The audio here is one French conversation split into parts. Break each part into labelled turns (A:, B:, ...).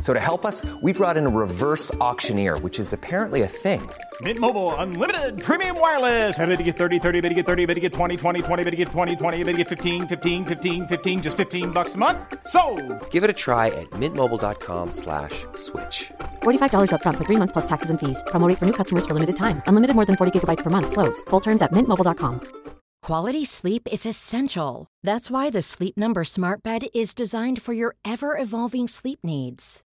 A: So to help us, we brought in a reverse auctioneer, which is apparently a thing.
B: Mint Mobile unlimited premium wireless. Ready to get 30, 30, bit to get 30, bit to get 20, 20, 20, bit to get 20, 20, bit to get 15, 15, 15, 15 just 15 bucks a month. So,
A: Give it a try at mintmobile.com slash switch.
C: $45 upfront for three months plus taxes and fees. Promo for new customers for limited time. Unlimited more than 40 gigabytes per month. Slows. Full terms at mintmobile.com.
D: Quality sleep is essential. That's why the Sleep Number Smart Bed is designed for your ever evolving sleep needs.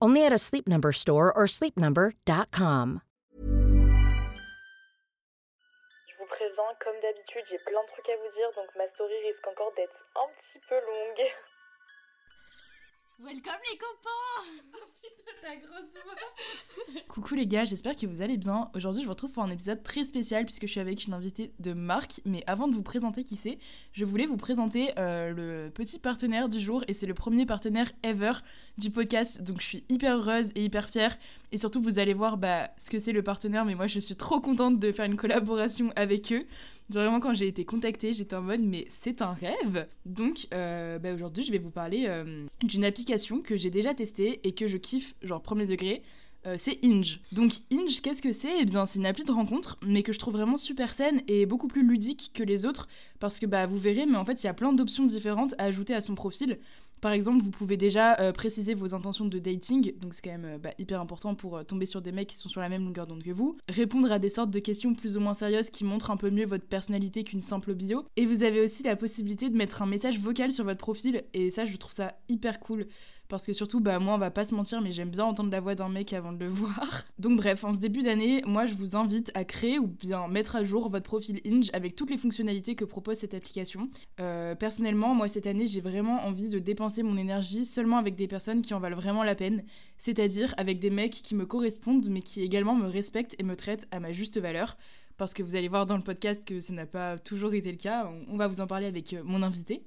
D: Only at a Sleep Number store or sleepnumber.com.
E: Je vous présente, comme d'habitude, j'ai plein de trucs à vous dire, donc ma story risque encore d'être un petit peu longue.
F: Welcome les copains Putain, ta grosse voix Coucou les gars, j'espère que vous allez bien. Aujourd'hui, je vous retrouve pour un épisode très spécial puisque je suis avec une invitée de marque. Mais avant de vous présenter qui c'est, je voulais vous présenter euh, le petit partenaire du jour et c'est le premier partenaire ever du podcast. Donc je suis hyper heureuse et hyper fière. Et surtout, vous allez voir bah, ce que c'est le partenaire. Mais moi, je suis trop contente de faire une collaboration avec eux. Vraiment, quand j'ai été contactée, j'étais en mode, mais c'est un rêve. Donc, euh, bah, aujourd'hui, je vais vous parler euh, d'une application que j'ai déjà testée et que je kiffe, genre premier degré. Euh, c'est Inge. Donc Inge, qu'est-ce que c'est? Eh bien, c'est une appli de rencontre, mais que je trouve vraiment super saine et beaucoup plus ludique que les autres, parce que bah vous verrez, mais en fait, il y a plein d'options différentes à ajouter à son profil. Par exemple, vous pouvez déjà euh, préciser vos intentions de dating, donc c'est quand même euh, bah, hyper important pour euh, tomber sur des mecs qui sont sur la même longueur d'onde que vous. Répondre à des sortes de questions plus ou moins sérieuses qui montrent un peu mieux votre personnalité qu'une simple bio. Et vous avez aussi la possibilité de mettre un message vocal sur votre profil, et ça, je trouve ça hyper cool. Parce que surtout, bah moi, on va pas se mentir, mais j'aime bien entendre la voix d'un mec avant de le voir. Donc bref, en ce début d'année, moi, je vous invite à créer ou bien mettre à jour votre profil Inge avec toutes les fonctionnalités que propose cette application. Euh, personnellement, moi, cette année, j'ai vraiment envie de dépenser mon énergie seulement avec des personnes qui en valent vraiment la peine. C'est-à-dire avec des mecs qui me correspondent, mais qui également me respectent et me traitent à ma juste valeur parce que vous allez voir dans le podcast que ça n'a pas toujours été le cas. On, va vous en parler avec euh, mon invité.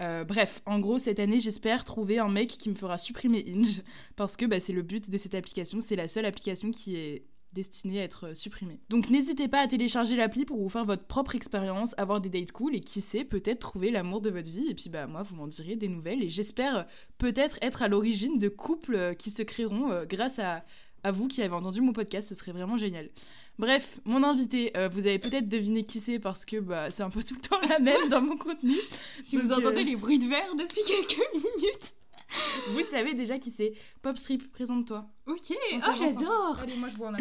F: Euh, bref, en gros, cette année, j'espère trouver un mec qui me fera supprimer Inge, parce que bah, c'est le but de cette application. C'est la seule application qui est destinée à être supprimée. Donc n'hésitez pas à télécharger l'appli pour vous faire votre propre expérience, avoir des dates cool et qui sait, peut-être trouver l'amour de votre vie. Et puis bah moi, vous m'en direz des nouvelles et j'espère peut-être être à l'origine de couples euh, qui se créeront grâce à vous qui avez entendu mon podcast. Ce serait vraiment génial. Bref, mon invité, euh, vous avez peut-être deviné qui c'est parce que bah, c'est un peu tout le temps la même dans mon contenu.
G: Si vous entendez les bruits de verre depuis quelques minutes.
F: Vous savez déjà qui c'est. Popstrip, présente-toi.
G: Ok, oh j'adore
F: Allez, moi je bois un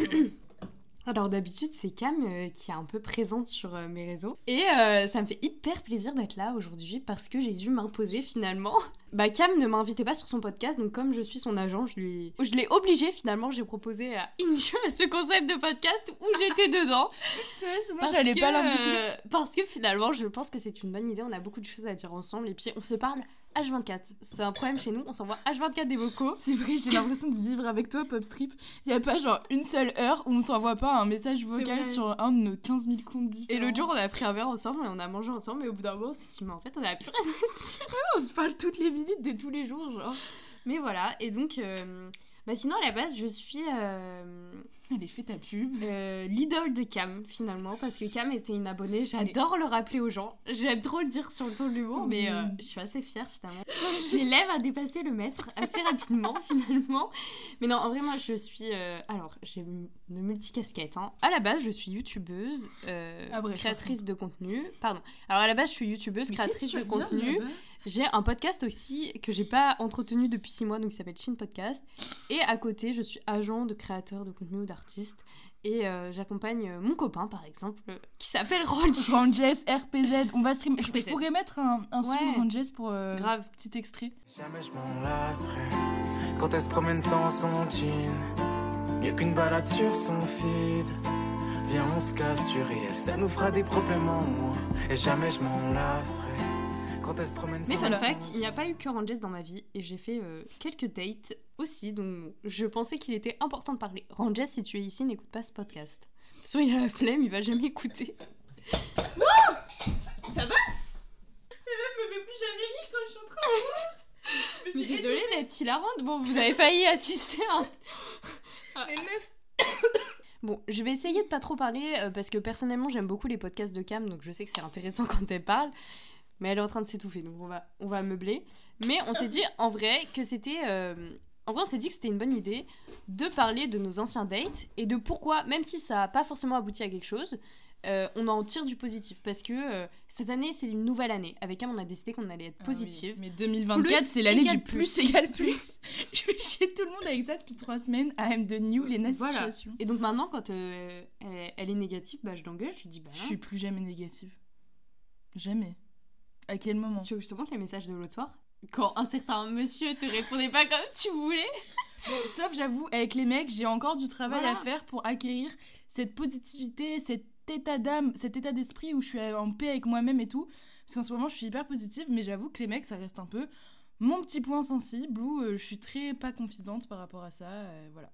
G: Alors d'habitude c'est Cam euh, qui est un peu présente sur euh, mes réseaux et euh, ça me fait hyper plaisir d'être là aujourd'hui parce que j'ai dû m'imposer finalement. Bah Cam ne m'invitait pas sur son podcast donc comme je suis son agent je lui je l'ai obligé finalement j'ai proposé à Inge ce concept de podcast où j'étais dedans.
F: C'est vrai sinon j'allais pas l'inviter.
G: parce que finalement je pense que c'est une bonne idée on a beaucoup de choses à dire ensemble et puis on se parle H24. C'est un problème chez nous, on s'envoie H24 des vocaux.
F: C'est vrai, j'ai l'impression de vivre avec toi, Popstrip. Il n'y a pas genre une seule heure où on s'envoie pas un message vocal sur un de nos 15 000 comptes différents.
G: Et l'autre jour, on a pris un verre ensemble et on a mangé ensemble, mais au bout d'un moment, on s'est dit, mais en fait, on a plus rien à se dire.
F: on se parle toutes les minutes de tous les jours, genre.
G: Mais voilà, et donc, euh, bah sinon, à la base, je suis. Euh,
F: Elle fait ta pub.
G: Euh, l'idole de Cam finalement parce que Cam était une abonnée. J'adore le rappeler aux gens. J'aime trop le dire sur le ton de l'humour mais euh, je suis assez fière finalement. J'élève à dépasser le maître assez rapidement finalement. Mais non en vrai moi je suis euh, alors j'ai une multicasquette hein. à la base je suis youtubeuse
F: Ah, bref,
G: créatrice de contenu. Pardon. Alors à la base je suis youtubeuse créatrice de contenu j'ai un podcast aussi que j'ai pas entretenu depuis 6 mois, donc il s'appelle Chin Podcast. Et à côté, je suis agent de créateur de contenu ou d'artiste. Et euh, j'accompagne euh, mon copain, par exemple, euh, qui s'appelle Ranges.
F: Ranges, RPZ, on va streamer. Je pourrais mettre un, un son
G: Ouais.
F: de Ranges pour euh,
G: Grave.
F: petit extrait.
H: Jamais je m'en lasserai quand elle se promène sans son jean. Mieux qu'une balade sur son feed. Viens, on se casse du réel, ça nous fera des problèmes en moins. Et jamais je m'en lasserai quand elle se promène
G: Mais fun fact, il n'y a pas eu que Ranges dans ma vie. Et j'ai fait euh, quelques dates aussi, donc je pensais qu'il était important de parler. Ranges, si tu es ici, n'écoute pas ce podcast. De toute façon, il a la flemme, il va jamais écouter. Ça va
F: me fais plus jamais rire quand je suis en train
G: Mais désolée d'être hilarante. Bon, vous avez failli assister à un... Bon, je vais essayer de pas trop parler euh, parce que personnellement j'aime beaucoup les podcasts de Cam, donc je sais que c'est intéressant quand elle parle. Mais elle est en train de s'étouffer, donc on va, on va meubler. Mais on s'est dit en vrai que c'était. euh, En vrai, on s'est dit que c'était une bonne idée de parler de nos anciens dates et de pourquoi, même si ça n'a pas forcément abouti à quelque chose, euh, on en tire du positif. Parce que euh, cette année, c'est une nouvelle année. Avec Cam, on a décidé qu'on allait être positive.
F: Mais 2024,
G: Plus
F: c'est l'année du plus,
G: plus.
F: égale plus. je vais chier tout le monde avec ça depuis trois semaines. I am the new Lena
G: Voilà.
F: situation.
G: Et donc maintenant, quand euh, elle, est négative, bah, je l'engueule, je lui dis bah.
F: Je suis plus jamais négative. Jamais. À quel moment
G: Tu veux que je te montre les messages de l'autre soir Quand un certain monsieur te répondait pas comme tu voulais
F: Bon, Sauf, j'avoue, avec les mecs, j'ai encore du travail
G: Voilà.
F: à faire pour acquérir cette positivité, cet état d'âme, cet état d'esprit où je suis en paix avec moi-même et tout. Parce qu'en ce moment, je suis hyper positive, mais j'avoue que les mecs, ça reste un peu mon petit point sensible où euh, je suis très pas confidente par rapport à ça. euh, voilà.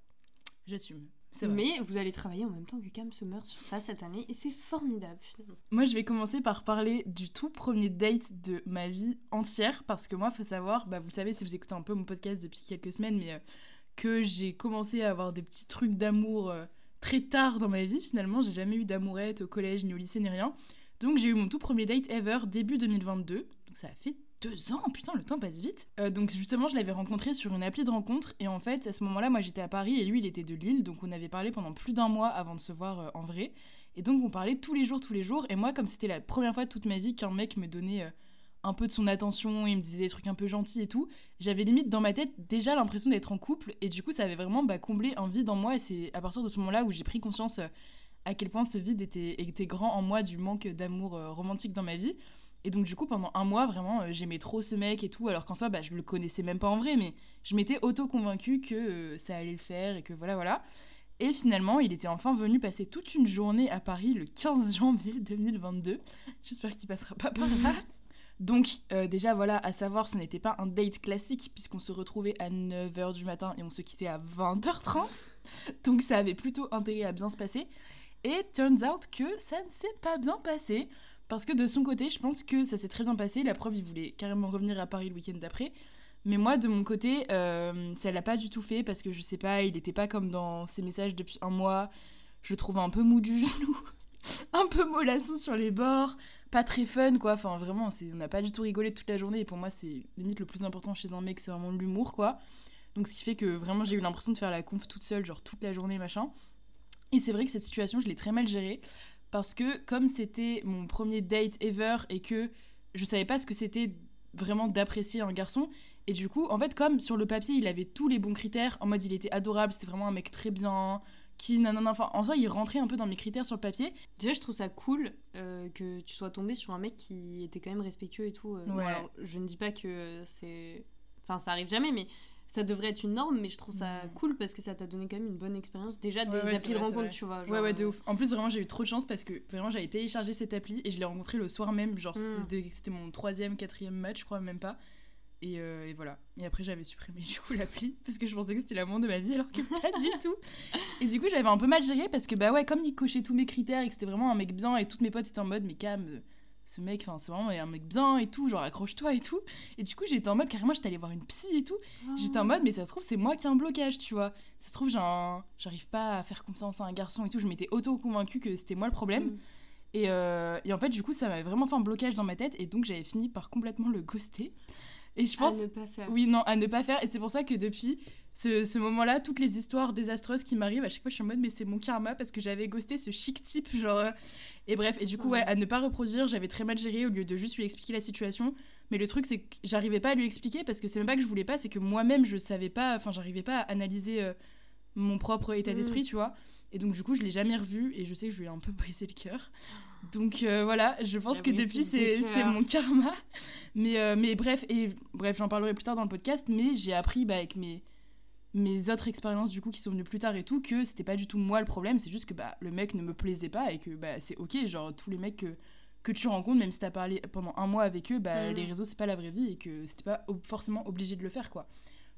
F: J'assume.
G: Mais vous allez travailler en même temps que Cam meurt sur ça cette année et c'est formidable finalement.
F: Moi, je vais commencer par parler du tout premier date de ma vie entière parce que moi, faut savoir, bah, vous savez, si vous écoutez un peu mon podcast depuis quelques semaines, mais euh, que j'ai commencé à avoir des petits trucs d'amour euh, très tard dans ma vie. Finalement, j'ai jamais eu d'amourette au collège, ni au lycée, ni rien. Donc, j'ai eu mon tout premier date ever début 2022. Donc, ça a fait deux ans, putain, le temps passe vite. Euh, donc, justement, je l'avais rencontré sur une appli de rencontre. Et en fait, à ce moment-là, moi, j'étais à Paris et lui, il était de Lille. Donc, on avait parlé pendant plus d'un mois avant de se voir euh, en vrai. Et donc, on parlait tous les jours, tous les jours. Et moi, comme c'était la première fois de toute ma vie qu'un mec me donnait euh, un peu de son attention, il me disait des trucs un peu gentils et tout, j'avais limite dans ma tête déjà l'impression d'être en couple. Et du coup, ça avait vraiment bah, comblé un vide en moi. Et c'est à partir de ce moment-là où j'ai pris conscience à quel point ce vide était, grand en moi du manque d'amour romantique dans ma vie. Et donc, du coup, pendant un mois, vraiment, euh, j'aimais trop ce mec et tout, alors qu'en soi, bah, je le connaissais même pas en vrai, mais je m'étais auto-convaincue que euh, ça allait le faire et que voilà, voilà. Et finalement, il était enfin venu passer toute une journée à Paris le 15 janvier 2022. J'espère qu'il passera pas par là. Donc, euh, déjà, voilà, à savoir, ce n'était pas un date classique, puisqu'on se retrouvait à 9h du matin et on se quittait à 20h30. Donc, ça avait plutôt intérêt à bien se passer. Et turns out que ça ne s'est pas bien passé. Parce que de son côté, je pense que ça s'est très bien passé. La preuve, il voulait carrément revenir à Paris le week-end d'après. Mais moi, de mon côté, euh, ça l'a pas du tout fait parce que je sais pas, il était pas comme dans ses messages depuis un mois. Je le trouvais un peu mou du genou, un peu mollasson sur les bords, pas très fun quoi. Enfin, vraiment, on n'a pas du tout rigolé toute la journée. Et pour moi, c'est limite le plus important chez un mec, c'est vraiment l'humour quoi. Donc, ce qui fait que vraiment, j'ai eu l'impression de faire la conf toute seule, genre toute la journée, machin. Et c'est vrai que cette situation, je l'ai très mal gérée parce que comme c'était mon premier date ever et que je savais pas ce que c'était vraiment d'apprécier un garçon et du coup en fait comme sur le papier il avait tous les bons critères en mode il était adorable c'était vraiment un mec très bien qui nanana enfin en soi il rentrait un peu dans mes critères sur le papier
G: Déjà, je trouve ça cool euh, que tu sois tombé sur un mec qui était quand même respectueux et tout. euh. Bon,
F: Ouais.
G: alors, je ne dis pas que c'est. Enfin, ça arrive jamais, mais ça devrait être une norme. Mais je trouve ça
F: Mm.
G: cool parce que ça t'a donné quand même une bonne expérience. Déjà, des
F: Ouais, ouais, c'est
G: applis de
F: vrai,
G: rencontre, tu vois.
F: ouais
G: genre,
F: ouais de
G: euh,
F: ouf en plus vraiment j'ai eu trop de chance parce que vraiment j'avais téléchargé cette appli et je l'ai rencontré le soir même genre
G: Mm.
F: c'était mon troisième quatrième match je crois même pas et, euh, et voilà et après j'avais supprimé du coup l'appli parce que je pensais que c'était l'amour de ma vie alors que pas du tout et du coup j'avais un peu mal géré parce que bah ouais comme il cochait tous mes critères et que c'était vraiment un mec bien et toutes mes potes étaient en mode mais Cam euh, ce mec, enfin, c'est vraiment un mec bien et tout, genre accroche-toi et tout. Et du coup, j'étais en mode carrément, j'étais allée voir une psy et tout. J'étais en mode, mais ça se trouve, c'est moi qui ai un blocage, tu vois. Ça se trouve, j'arrive pas à faire confiance à un garçon et tout. Je m'étais auto-convaincue que c'était moi le problème.
G: Mm.
F: Et, euh, et en fait, du coup, ça m'avait vraiment fait un blocage dans ma tête. Et donc, j'avais fini par complètement le ghoster. Et je pense.
G: À ne pas faire.
F: Oui, non, à ne pas faire. Et c'est pour ça que depuis ce, ce moment-là, toutes les histoires désastreuses qui m'arrivent, à chaque fois, je suis en mode, mais c'est mon karma parce que j'avais ghosté ce chic type, genre. euh, Et bref, et du coup, ouais, à ne pas reproduire, j'avais très mal géré au lieu de juste lui expliquer la situation. Mais le truc, c'est que j'arrivais pas à lui expliquer parce que c'est même pas que je voulais pas, c'est que moi-même, je savais pas, enfin, j'arrivais pas à analyser euh, mon propre état
G: Mm.
F: d'esprit, tu vois. Et donc, du coup, je l'ai jamais revu et je sais que je lui ai un peu brisé le cœur. Donc euh, voilà, je pense que depuis,
G: brisise de
F: c'est mon karma. Mais, mais bref, et bref, j'en parlerai plus tard dans le podcast, mais j'ai appris bah, avec mes, mes autres expériences du coup qui sont venues plus tard et tout que c'était pas du tout moi le problème, c'est juste que bah, le mec ne me plaisait pas et que bah, c'est ok, genre tous les mecs que, que tu rencontres, même si t'as parlé pendant un mois avec eux, bah,
G: Mhm.
F: les réseaux c'est pas la vraie vie et que c'était pas ob- forcément obligé de le faire quoi.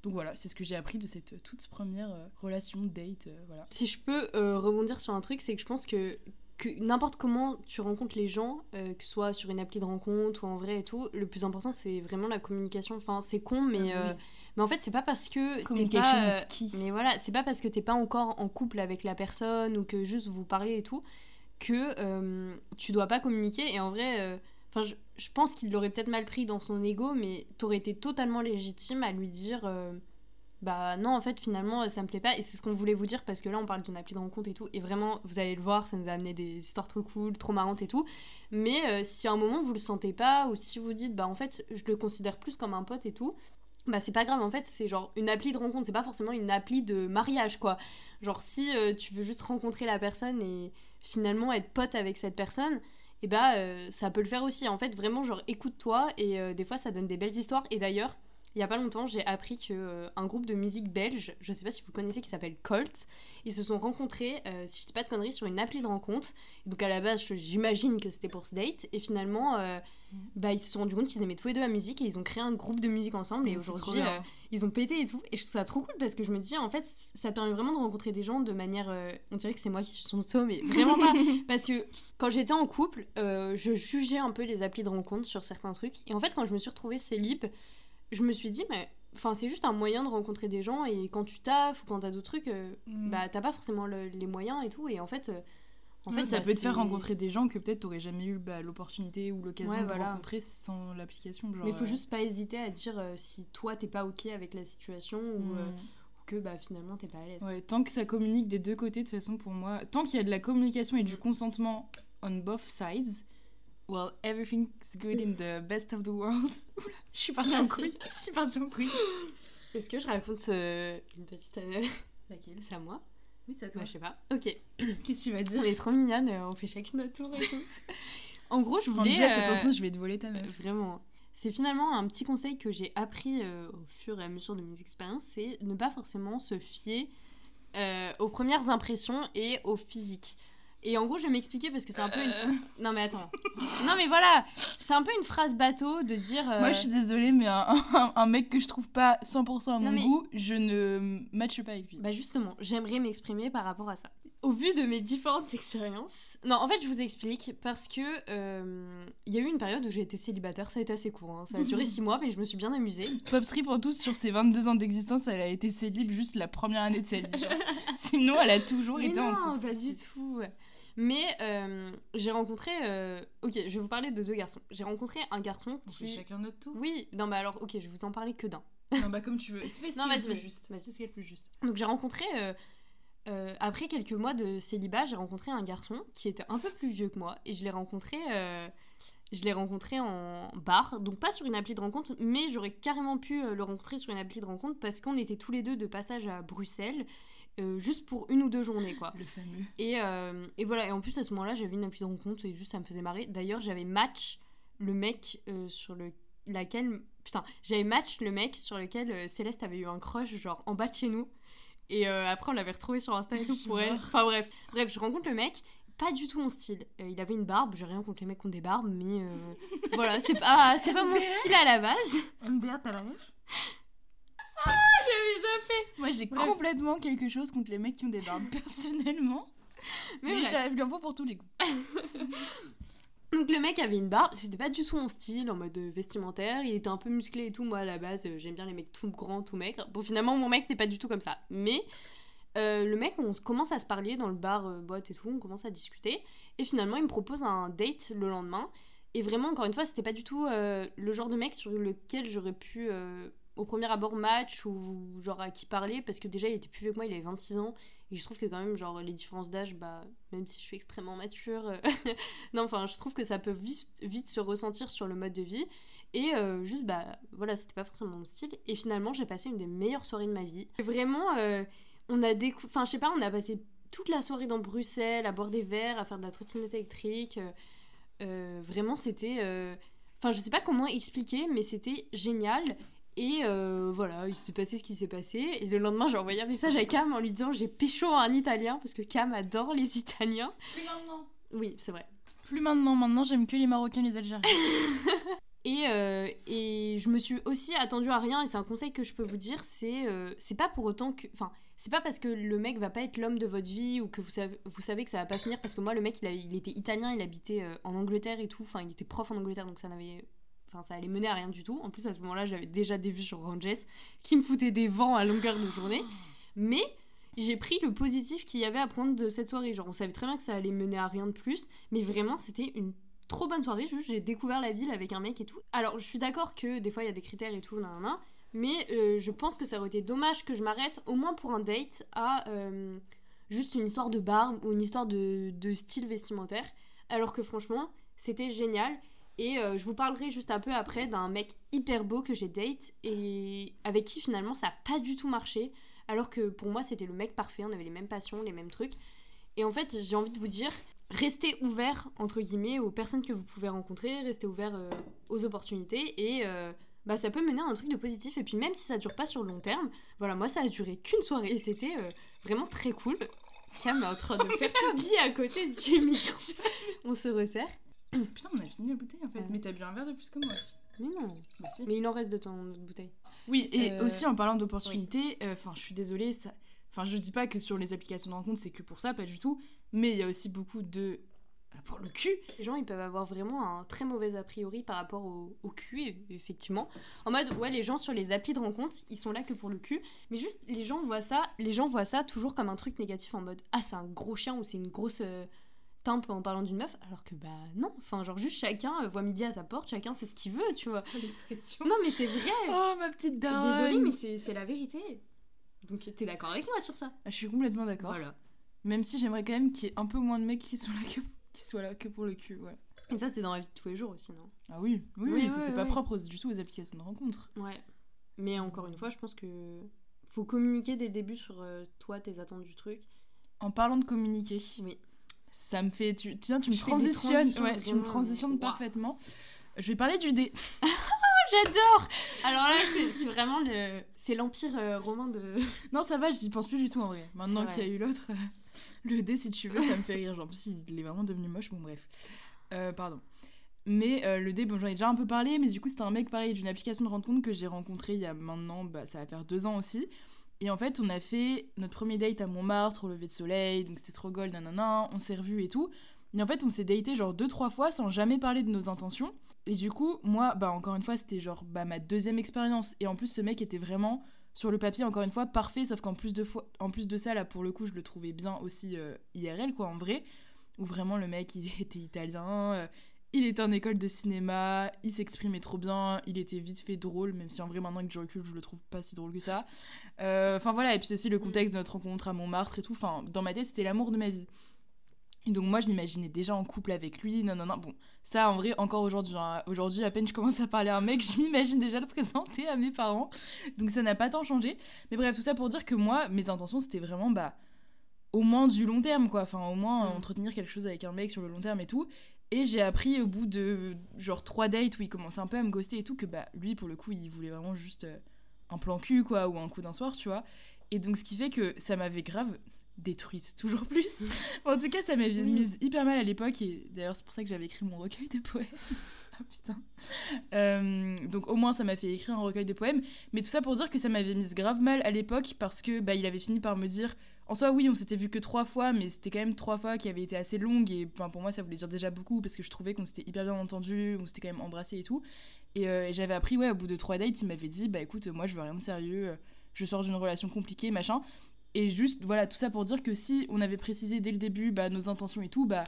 F: Donc voilà, c'est ce que j'ai appris de cette toute première euh, relation, date, euh, voilà.
G: Si je peux euh, rebondir sur un truc, c'est que je pense que, que n'importe comment tu rencontres les gens, euh, que ce soit sur une appli de rencontre ou en vrai et tout, le plus important c'est vraiment la communication. Enfin, c'est con, mais,
F: Ah oui.
G: euh, mais en fait, c'est pas parce que.
F: Communication
G: pas,
F: is key.
G: Mais voilà, c'est pas parce que t'es pas encore en couple avec la personne ou que juste vous parlez et tout que euh, tu dois pas communiquer. Et en vrai, euh, enfin, je, je pense qu'il l'aurait peut-être mal pris dans son ego, mais t'aurais été totalement légitime à lui dire. Euh, bah non, en fait, finalement, ça me plaît pas. Et c'est ce qu'on voulait vous dire parce que là, on parle d'une appli de rencontre et tout. Et vraiment, vous allez le voir, ça nous a amené des histoires trop cool, trop marrantes et tout. Mais euh, si à un moment vous le sentez pas, ou si vous dites, bah en fait, je le considère plus comme un pote et tout, bah c'est pas grave. En fait, c'est genre une appli de rencontre, c'est pas forcément une appli de mariage, quoi. Genre, si euh, tu veux juste rencontrer la personne et finalement être pote avec cette personne, et bah euh, ça peut le faire aussi. En fait, vraiment, genre, écoute-toi et euh, des fois, ça donne des belles histoires. Et d'ailleurs, il y a pas longtemps, j'ai appris que euh, un groupe de musique belge, je sais pas si vous connaissez, qui s'appelle Colt, ils se sont rencontrés, euh, si je dis pas de conneries, sur une appli de rencontre. Donc à la base, j'imagine que c'était pour ce date. Et finalement, euh, bah, ils se sont rendus compte qu'ils aimaient tous les deux la musique et ils ont créé un groupe de musique ensemble. Et aujourd'hui, ils ont pété et tout. Et je trouve ça trop cool parce que je me dis, en fait, ça permet vraiment de rencontrer des gens de manière. on dirait que c'est moi qui suis son saut, mais vraiment pas. Parce que quand j'étais en couple, je jugeais un peu les applis de rencontre sur certains trucs. Et en fait, quand je me suis retrouvée célib, je me suis dit, mais. Enfin, c'est juste un moyen de rencontrer des gens et quand tu taffes ou quand t'as d'autres trucs, euh,
F: Mm.
G: bah t'as pas forcément le- les moyens et tout. Et en fait, euh, en fait
F: ça
G: bah,
F: peut te faire rencontrer des gens que peut-être t'aurais jamais eu bah, l'opportunité ou l'occasion
G: Ouais,
F: de
G: voilà.
F: rencontrer sans l'application. genre,
G: Mais faut
F: euh,
G: juste pas hésiter à dire si toi t'es pas ok avec la situation ou,
F: mm.
G: ou que bah finalement t'es pas à l'aise.
F: Ouais, tant que ça communique des deux côtés, de toute façon, pour moi, tant qu'il y a de la communication et du consentement on both sides, well, everything's good in the best of the worlds. Oula, je suis partie en couille. Je suis partie en couille.
G: Est-ce que je raconte euh, une petite. euh,
F: Laquelle?
G: C'est à moi?
F: Oui, c'est à toi.
G: Ouais, je sais pas. Ok.
F: Qu'est-ce que tu vas dire?
G: On est trop mignonnes, euh, on fait chacune notre tour et tout. en gros, je voulais.
F: déjà,
G: euh,
F: attention, je vais te voler ta meuf.
G: Vraiment. C'est finalement un petit conseil que j'ai appris euh, au fur et à mesure de mes expériences, c'est ne pas forcément se fier aux premières impressions et au physique. Et en gros, je vais m'expliquer parce que c'est un peu une.
F: Euh.
G: Non mais attends. non mais voilà, c'est un peu une phrase bateau de dire. euh,
F: Moi, je suis désolée, mais un, un- un mec que je trouve pas 100% à mon
G: Non, mais-
F: goût, je ne matche pas avec lui.
G: Bah justement, j'aimerais m'exprimer par rapport à ça. Au vu de mes différentes expériences... Non, en fait, je vous explique parce que euh, il y a eu une période où j'ai été célibataire, ça a été assez court, hein. ça a duré 6 mois, mais je me suis bien amusée.
F: Popstri, pour tous, sur ses 22 ans d'existence, elle a été célib juste la première année de sa vie. Sinon, elle a toujours
G: Mais
F: été en
G: non,
F: couple.
G: pas du tout. Mais euh, j'ai rencontré... euh, Ok, je vais vous parler de deux garçons. J'ai rencontré un garçon qui...
F: chacun notre tour.
G: Oui, non bah alors, ok, je vais vous en parler que d'un.
F: Non, bah comme tu veux. C'est
G: Non, vas-y, vas-y.
F: C'est ce qui est le plus juste.
G: Donc j'ai rencontré, euh, après quelques mois de célibat, j'ai rencontré un garçon qui était un peu plus vieux que moi et je l'ai rencontré, je l'ai rencontré en bar, donc pas sur une appli de rencontre, mais j'aurais carrément pu le rencontrer sur une appli de rencontre parce qu'on était tous les deux de passage à Bruxelles, euh, juste pour une ou deux journées quoi.
F: Le fameux.
G: Et, euh, et voilà, et en plus à ce moment-là, j'avais une appli de rencontre et juste ça me faisait marrer. D'ailleurs, j'avais match le mec euh, sur le laquelle putain, j'avais match le mec sur lequel Céleste avait eu un crush genre en bas de chez nous. Et après on l'avait retrouvé sur Insta et tout pour elle. Enfin bref, bref, je rencontre le mec, pas du tout mon style. Euh, il avait une barbe, j'ai rien contre les mecs qui ont des barbes, mais euh, voilà, c'est pas c'est pas mon style à la base.
F: MDR, t'as la ref?
G: J'avais zappé.
F: Moi, j'ai
G: Bref.
F: complètement quelque chose contre les mecs qui ont des barbes, personnellement.
G: Mais
F: Mais j'arrive, faut pour tous les goûts.
G: Donc le mec avait une barbe, c'était pas du tout mon style en mode euh, vestimentaire, il était un peu musclé et tout. Moi à la base, euh, j'aime bien les mecs tout grands, tout maigres. Bon, finalement, mon mec n'est pas du tout comme ça. Mais euh, le mec, on commence à se parler dans le bar, euh, boîte et tout, on commence à discuter. Et finalement, il me propose un date le lendemain. Et vraiment, encore une fois, c'était pas du tout euh, le genre de mec sur lequel j'aurais pu, au premier abord, match ou genre à qui parler. Parce que déjà, il était plus vieux que moi, il avait 26 ans. Et je trouve que quand même, genre, les différences d'âge, bah, même si je suis extrêmement mature, euh, non, enfin, je trouve que ça peut vite, vite se ressentir sur le mode de vie. Et euh, juste, bah, voilà, c'était pas forcément mon style. Et finalement, j'ai passé une des meilleures soirées de ma vie. Vraiment, euh, on a décou... Enfin, je sais pas, on a passé toute la soirée dans Bruxelles, à boire des verres, à faire de la trottinette électrique. Vraiment, c'était... Enfin, je sais pas comment expliquer, mais c'était génial. Et euh, voilà, il s'est passé ce qui s'est passé. Et le lendemain, j'ai envoyé un message à Cam en lui disant j'ai pécho un italien, parce que Cam adore les Italiens.
F: Plus maintenant.
G: Oui, c'est vrai.
F: Plus maintenant, maintenant j'aime que les Marocains les Algériens.
G: Et, euh, et je me suis aussi attendue à rien, et c'est un conseil que je peux vous dire, c'est euh, c'est pas pour autant que... Enfin, c'est pas parce que le mec va pas être l'homme de votre vie, ou que vous savez, vous savez que ça va pas finir, parce que moi, le mec, il, a- il était italien, il habitait en Angleterre et tout, enfin, il était prof en Angleterre, donc ça n'avait... Enfin, ça allait mener à rien du tout. En plus, à ce moment-là, j'avais déjà des vues sur Ranges qui me foutaient des vents à longueur de journée. Mais j'ai pris le positif qu'il y avait à prendre de cette soirée. Genre, on savait très bien que ça allait mener à rien de plus, mais vraiment, c'était une trop bonne soirée. Juste, j'ai découvert la ville avec un mec et tout. Alors, je suis d'accord que des fois, il y a des critères et tout, nan, mais euh, je pense que ça aurait été dommage que je m'arrête au moins pour un date à euh, juste une histoire de barbe ou une histoire de style vestimentaire. Alors que franchement, c'était génial. Et euh, je vous parlerai juste un peu après d'un mec hyper beau que j'ai date et avec qui finalement ça n'a pas du tout marché. Alors que pour moi, c'était le mec parfait, on avait les mêmes passions, les mêmes trucs. Et en fait, j'ai envie de vous dire, restez ouvert, entre guillemets, aux personnes que vous pouvez rencontrer, restez ouvert euh, aux opportunités et euh, bah, ça peut mener à un truc de positif. Et puis même si ça dure pas sur le long terme, voilà, moi ça a duré qu'une soirée et c'était vraiment très cool. Cam est en train de faire pipi à côté du micro. On se resserre.
F: Putain, on a fini la bouteille en fait.
G: Ouais.
F: Mais t'as bu un verre de plus que moi aussi.
G: Mais non.
F: Bah si.
G: Mais il en reste de ton autre bouteille.
F: Oui, et
G: Euh,
F: aussi en parlant d'opportunités, enfin, je suis désolée, ça... enfin, je dis pas que sur les applications de rencontre c'est que pour ça, pas du tout, mais il y a aussi beaucoup de. bah, pour le cul.
G: Les gens, ils peuvent avoir vraiment un très mauvais a priori par rapport au, au cul, effectivement. En mode, ouais, les gens sur les applis de rencontre, ils sont là que pour le cul. Mais juste, les gens voient ça, les gens voient ça toujours comme un truc négatif en mode, ah, c'est un gros chien ou c'est une grosse euh, timpe en parlant d'une meuf. Alors que, bah, non. Enfin, genre, juste chacun euh, voit midi à sa porte, chacun fait ce qu'il veut, tu vois.
F: L'expression.
G: Non, mais c'est vrai.
F: Oh, ma petite dame.
G: Désolée, mais c'est la vérité. Donc, t'es d'accord avec moi sur ça?
F: Ah, Je suis complètement d'accord.
G: Voilà.
F: Même si j'aimerais quand même qu'il y ait un peu moins de mecs qui sont là que, qui soient là que pour le cul, ouais.
G: Et ça, c'est dans la vie de tous les jours aussi, non?
F: Ah oui, oui,
G: Oui,
F: oui, c'est pas propre du tout aux applications de rencontre.
G: Ouais. Mais encore une fois, je pense que faut communiquer dès le début sur euh, toi, tes attentes du truc.
F: En parlant de communiquer,
G: Oui.
F: Ça me fait. Tu, tiens, tu me
G: Je
F: transitionnes, ouais, tu me transitionnes parfaitement. Je vais parler du dé.
G: J'adore Alors là, c'est vraiment le... C'est l'empire euh, romain de...
F: Non, ça va, j'y pense plus du tout en vrai. Maintenant qu'il y a eu l'autre, euh, le dé, si tu veux, ça me fait rire. Genre, en plus, il est vraiment devenu moche. Bon, bref. Euh, pardon. Mais euh, le dé, bon, j'en ai déjà un peu parlé, mais du coup, c'était un mec pareil d'une application de rencontre que j'ai rencontré il y a maintenant, bah, ça va faire deux ans aussi. Et en fait, on a fait notre premier date à Montmartre au lever de soleil, donc c'était trop gold, nanana, on s'est revus et tout. Et en fait, on s'est daté genre deux, trois fois sans jamais parler de nos intentions. Et du coup, moi, bah encore une fois, c'était genre bah, ma deuxième expérience. Et en plus, ce mec était vraiment sur le papier, encore une fois, parfait, sauf qu'en plus de, plus de ça, là, pour le coup, je le trouvais bien aussi euh, IRL, quoi, en vrai, où vraiment le mec, il était italien, euh, il était en école de cinéma, il s'exprimait trop bien, il était vite fait drôle, même si en vrai, maintenant que je recule, je le trouve pas si drôle que ça. Euh, Enfin voilà, et puis aussi le contexte de notre rencontre à Montmartre et tout, enfin, dans ma tête, c'était l'amour de ma vie. Et donc moi, je m'imaginais déjà en couple avec lui, non, non, non, bon, ça, en vrai, encore aujourd'hui, hein, aujourd'hui, à peine je commence à parler à un mec, je m'imagine déjà le présenter à mes parents. Donc ça n'a pas tant changé. Mais bref, tout ça pour dire que moi, mes intentions, c'était vraiment, bah, au moins du long terme, quoi. Enfin, au moins euh,
G: Mm.
F: entretenir quelque chose avec un mec sur le long terme et tout. Et j'ai appris au bout de, genre, trois dates où il commençait un peu à me ghoster et tout, que, bah, lui, pour le coup, il voulait vraiment juste euh, un plan cul, quoi, ou un coup d'un soir, tu vois. Et donc, ce qui fait que ça m'avait grave détruite, toujours plus. en tout cas, ça m'avait
G: Oui.
F: mise hyper mal à l'époque, et d'ailleurs, c'est pour ça que j'avais écrit mon recueil de poèmes. ah putain. Euh, donc, au moins, ça m'a fait écrire un recueil de poèmes. Mais tout ça pour dire que ça m'avait mise grave mal à l'époque, parce que, bah, il avait fini par me dire. En soi, oui, on s'était vu que trois fois, mais c'était quand même trois fois qui avaient été assez longues. Et ben, pour moi, ça voulait dire déjà beaucoup parce que je trouvais qu'on s'était hyper bien entendu, on s'était quand même embrassé et tout. Et, euh, et j'avais appris, ouais, au bout de trois dates, il m'avait dit, bah écoute, moi je veux rien de sérieux, je sors d'une relation compliquée, machin. Et juste, voilà, tout ça pour dire que si on avait précisé dès le début bah, nos intentions et tout, bah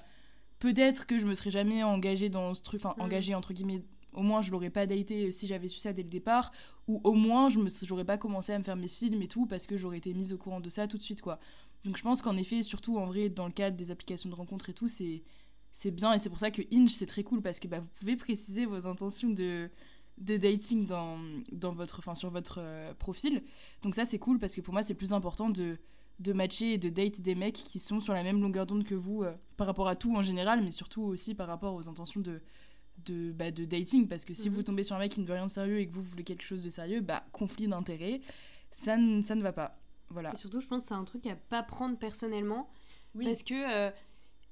F: peut-être que je me serais jamais engagée dans ce truc, enfin
G: Mm.
F: engagée entre guillemets, au moins je l'aurais pas daté si j'avais su ça dès le départ, ou au moins je j'aurais pas commencé à me faire mes films et tout parce que j'aurais été mise au courant de ça tout de suite quoi. Donc je pense qu'en effet, surtout en vrai dans le cadre des applications de rencontres et tout, c'est c'est bien et c'est pour ça que Inch c'est très cool parce que bah, vous pouvez préciser vos intentions de de dating dans, dans votre, enfin, sur votre euh, profil. Donc ça c'est cool parce que pour moi c'est plus important de, de matcher et de date des mecs qui sont sur la même longueur d'onde que vous euh, par rapport à tout en général, mais surtout aussi par rapport aux intentions de, de, bah, de dating. Parce que si
G: Mhm.
F: vous tombez sur un mec qui ne veut rien de sérieux et que vous voulez quelque chose de sérieux, bah conflit d'intérêts, ça, ne- ça ne va pas. Voilà.
G: Et surtout, je pense que c'est un truc à pas prendre personnellement.
F: Oui.
G: Parce que euh,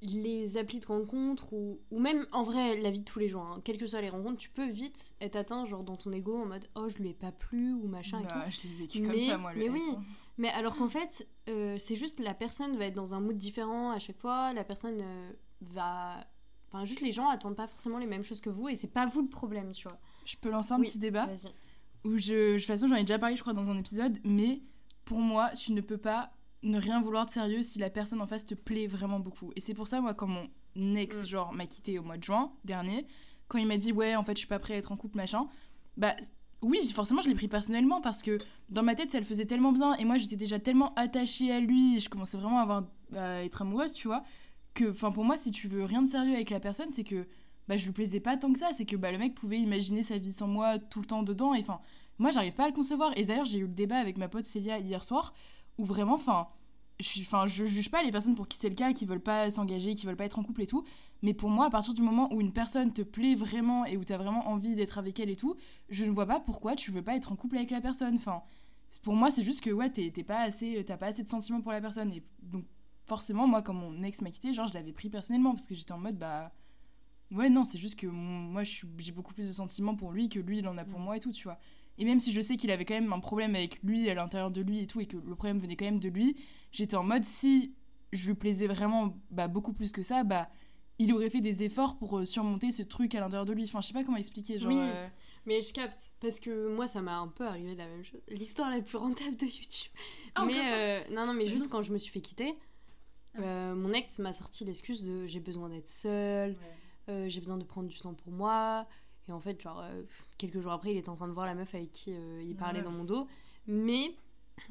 G: les applis de rencontres, ou, ou même en vrai, la vie de tous les jours, hein, quelles que soient les rencontres, tu peux vite être atteint genre dans ton ego en mode oh, je lui ai pas plu ou machin et
F: Bah,
G: tout.
F: je l'ai vécu comme
G: Mais-
F: ça, moi, le
G: mais oui.
F: hein.
G: Mais alors qu'en fait, euh, c'est juste la personne va être dans un mood différent à chaque fois, la personne euh, va. Enfin, juste les gens attendent pas forcément les mêmes choses que vous et c'est pas vous le problème, tu vois.
F: Je peux lancer un
G: Oui,
F: petit débat
G: Vas-y.
F: où je, de toute façon j'en ai déjà parlé je crois dans un épisode, mais pour moi tu ne peux pas ne rien vouloir de sérieux si la personne en face te plaît vraiment beaucoup. Et c'est pour ça moi quand mon ex
G: Mm.
F: genre m'a quitté au mois de juin dernier, quand il m'a dit ouais en fait je suis pas prêt à être en couple machin, bah oui forcément je l'ai pris personnellement parce que dans ma tête ça le faisait tellement bien et moi j'étais déjà tellement attachée à lui et je commençais vraiment à, avoir, à être amoureuse tu vois enfin pour moi si tu veux rien de sérieux avec la personne c'est que bah je lui plaisais pas tant que ça c'est que bah le mec pouvait imaginer sa vie sans moi tout le temps dedans et enfin moi j'arrive pas à le concevoir. Et d'ailleurs j'ai eu le débat avec ma pote Célia hier soir où vraiment enfin je je juge pas les personnes pour qui c'est le cas qui veulent pas s'engager qui veulent pas être en couple et tout. Mais pour moi à partir du moment où une personne te plaît vraiment et où t'as vraiment envie d'être avec elle et tout je ne vois pas pourquoi tu veux pas être en couple avec la personne enfin. Pour moi c'est juste que ouais t'es pas assez t'as pas assez de sentiments pour la personne. Et donc forcément moi quand mon ex m'a quitté genre je l'avais pris personnellement parce que j'étais en mode bah ouais non c'est juste que moi j'ai beaucoup plus de sentiments pour lui que lui il en a pour moi et tout tu vois et même si je sais qu'il avait quand même un problème avec lui à l'intérieur de lui et tout et que le problème venait quand même de lui j'étais en mode si je lui plaisais vraiment bah, beaucoup plus que ça bah il aurait fait des efforts pour euh, surmonter ce truc à l'intérieur de lui enfin je sais pas comment expliquer genre
G: Oui.
F: euh,
G: Mais je capte, parce que moi ça m'a un peu arrivé la même chose. L'histoire la plus rentable de YouTube.
F: Ah,
G: mais euh, non, non, mais
F: Bah
G: juste quand je me suis fait quitter, euh, mon ex m'a sorti l'excuse de j'ai besoin d'être seule, euh, j'ai besoin de prendre du temps pour moi. Et en fait, genre, euh, quelques jours après, il était en train de voir la meuf avec qui il parlait
F: Ouais.
G: dans mon dos. Mais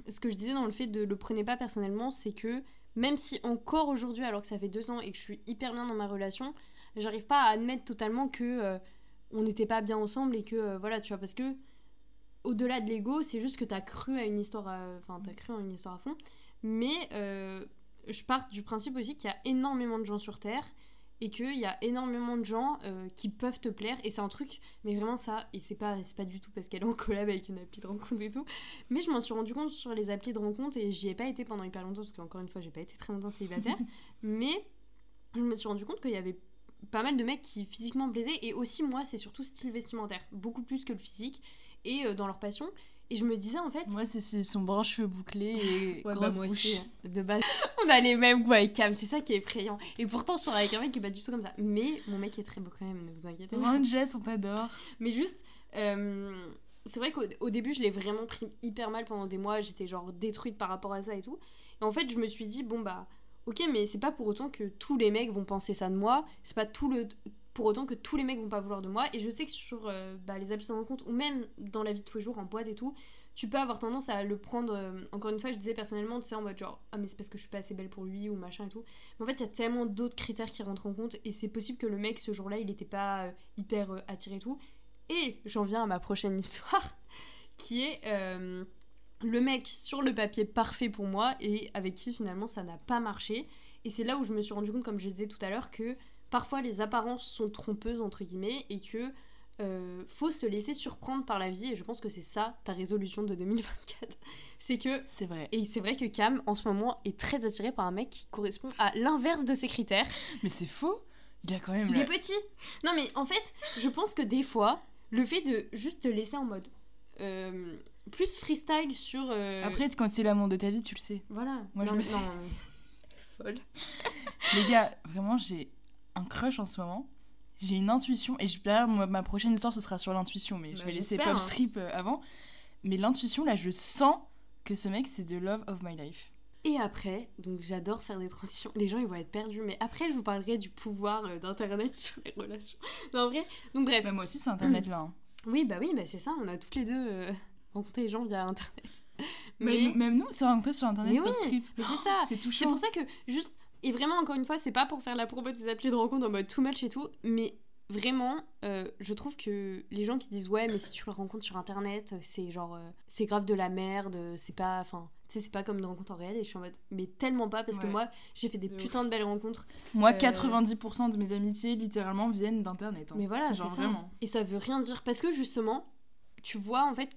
G: ce que je disais dans le fait de le prenez pas personnellement, c'est que même si encore aujourd'hui, alors que ça fait deux ans et que je suis hyper bien dans ma relation, j'arrive pas à admettre totalement que on n'était pas bien ensemble et que voilà, tu vois, parce que au-delà de l'ego, c'est juste que t'as cru à une histoire, à- enfin t'as cru à une histoire à fond. Mais je pars du principe aussi qu'il y a énormément de gens sur Terre et qu'il y a énormément de gens euh, qui peuvent te plaire et c'est un truc mais vraiment ça et c'est pas c'est pas du tout parce qu'elle est en collab avec une appli de rencontre et tout mais je m'en suis rendu compte sur les applis de rencontre et j'y ai pas été pendant hyper longtemps parce qu'encore une fois j'ai pas été très longtemps célibataire mais je me suis rendu compte qu'il y avait pas mal de mecs qui physiquement me plaisaient et aussi moi c'est surtout style vestimentaire beaucoup plus que le physique et euh, dans leur passion et je me disais en fait
F: moi c'est son brun cheveux bouclés et
G: Ouais, bah, moi
F: bouche.
G: aussi, de base. On a les mêmes goûts avec Cam, c'est ça qui est effrayant. Et pourtant, je sors avec un mec qui est pas du tout comme ça. Mais mon mec est très beau quand même, ne vous inquiétez pas.
F: Brun Jess on t'adore
G: Mais juste, euh, c'est vrai qu'au au début, je l'ai vraiment pris hyper mal pendant des mois. J'étais genre détruite par rapport à ça et tout. Et en fait, je me suis dit, bon bah, ok, mais c'est pas pour autant que tous les mecs vont penser ça de moi. C'est pas tout le pour autant que tous les mecs vont pas vouloir de moi. Et je sais que sur euh, bah, les applis de rencontre ou même dans la vie de tous les jours, en boîte et tout, tu peux avoir tendance à le prendre. euh, encore une fois, je disais personnellement, tu sais, en mode genre, ah, mais c'est parce que je suis pas assez belle pour lui ou machin et tout. Mais en fait, il y a tellement d'autres critères qui rentrent en compte et c'est possible que le mec ce jour-là, il était pas euh, hyper attiré et tout. Et j'en viens à ma prochaine histoire qui est le mec sur le papier parfait pour moi et avec qui finalement ça n'a pas marché. Et c'est là où je me suis rendu compte, comme je disais tout à l'heure, que parfois les apparences sont trompeuses entre guillemets et que euh, faut se laisser surprendre par la vie et je pense que c'est ça ta résolution de 2024 c'est que
F: c'est vrai
G: et c'est vrai que Cam en ce moment est très attiré par un mec qui correspond à l'inverse de ses critères
F: mais c'est faux il a quand même
G: il
F: la-
G: est petit non mais en fait je pense que des fois le fait de juste te laisser en mode euh, plus freestyle sur. euh,
F: Après, quand c'est l'amour de ta vie, tu le sais.
G: voilà.
F: moi, je
G: Non,
F: le
G: mais-
F: sais.
G: non, mais- Folle.
F: Les gars, vraiment, j'ai un crush en ce moment. J'ai une intuition. Et je- moi, ma prochaine histoire, ce sera sur l'intuition. Mais je
G: Bah,
F: vais laisser Pop
G: hein.
F: Strip euh, avant. Mais l'intuition, là, je sens que ce mec, c'est the love of my life.
G: Et après, donc j'adore faire des transitions. Les gens ils vont être perdus, mais après je vous parlerai du pouvoir euh, d'internet sur les relations. Non, en vrai. Donc bref.
F: Bah, moi aussi, c'est Internet là. hein.
G: Oui, bah oui, bah c'est ça. On a toutes les deux euh, rencontré les gens via internet.
F: Mais... Même nous, c'est rencontré sur Internet.
G: Mais oui,
F: Strip.
G: mais c'est ça.
F: C'est
G: C'est
F: touchant.
G: pour ça que juste et vraiment encore une fois, c'est pas pour faire la promo des applis de rencontre en mode too much et tout, mais vraiment, euh, je trouve que les gens qui disent ouais, mais si tu le rencontres sur internet, c'est genre euh, c'est grave de la merde, c'est pas, enfin, tu sais, c'est pas comme une rencontre en réel. Et je suis en mode mais tellement pas parce que moi j'ai fait des
F: De
G: putains de belles rencontres.
F: Moi,
G: Euh,
F: 90% de mes amitiés, littéralement, viennent d'Internet. hein.
G: Mais voilà,
F: Genre
G: ça.
F: vraiment.
G: Et ça veut rien dire parce que justement, tu vois en fait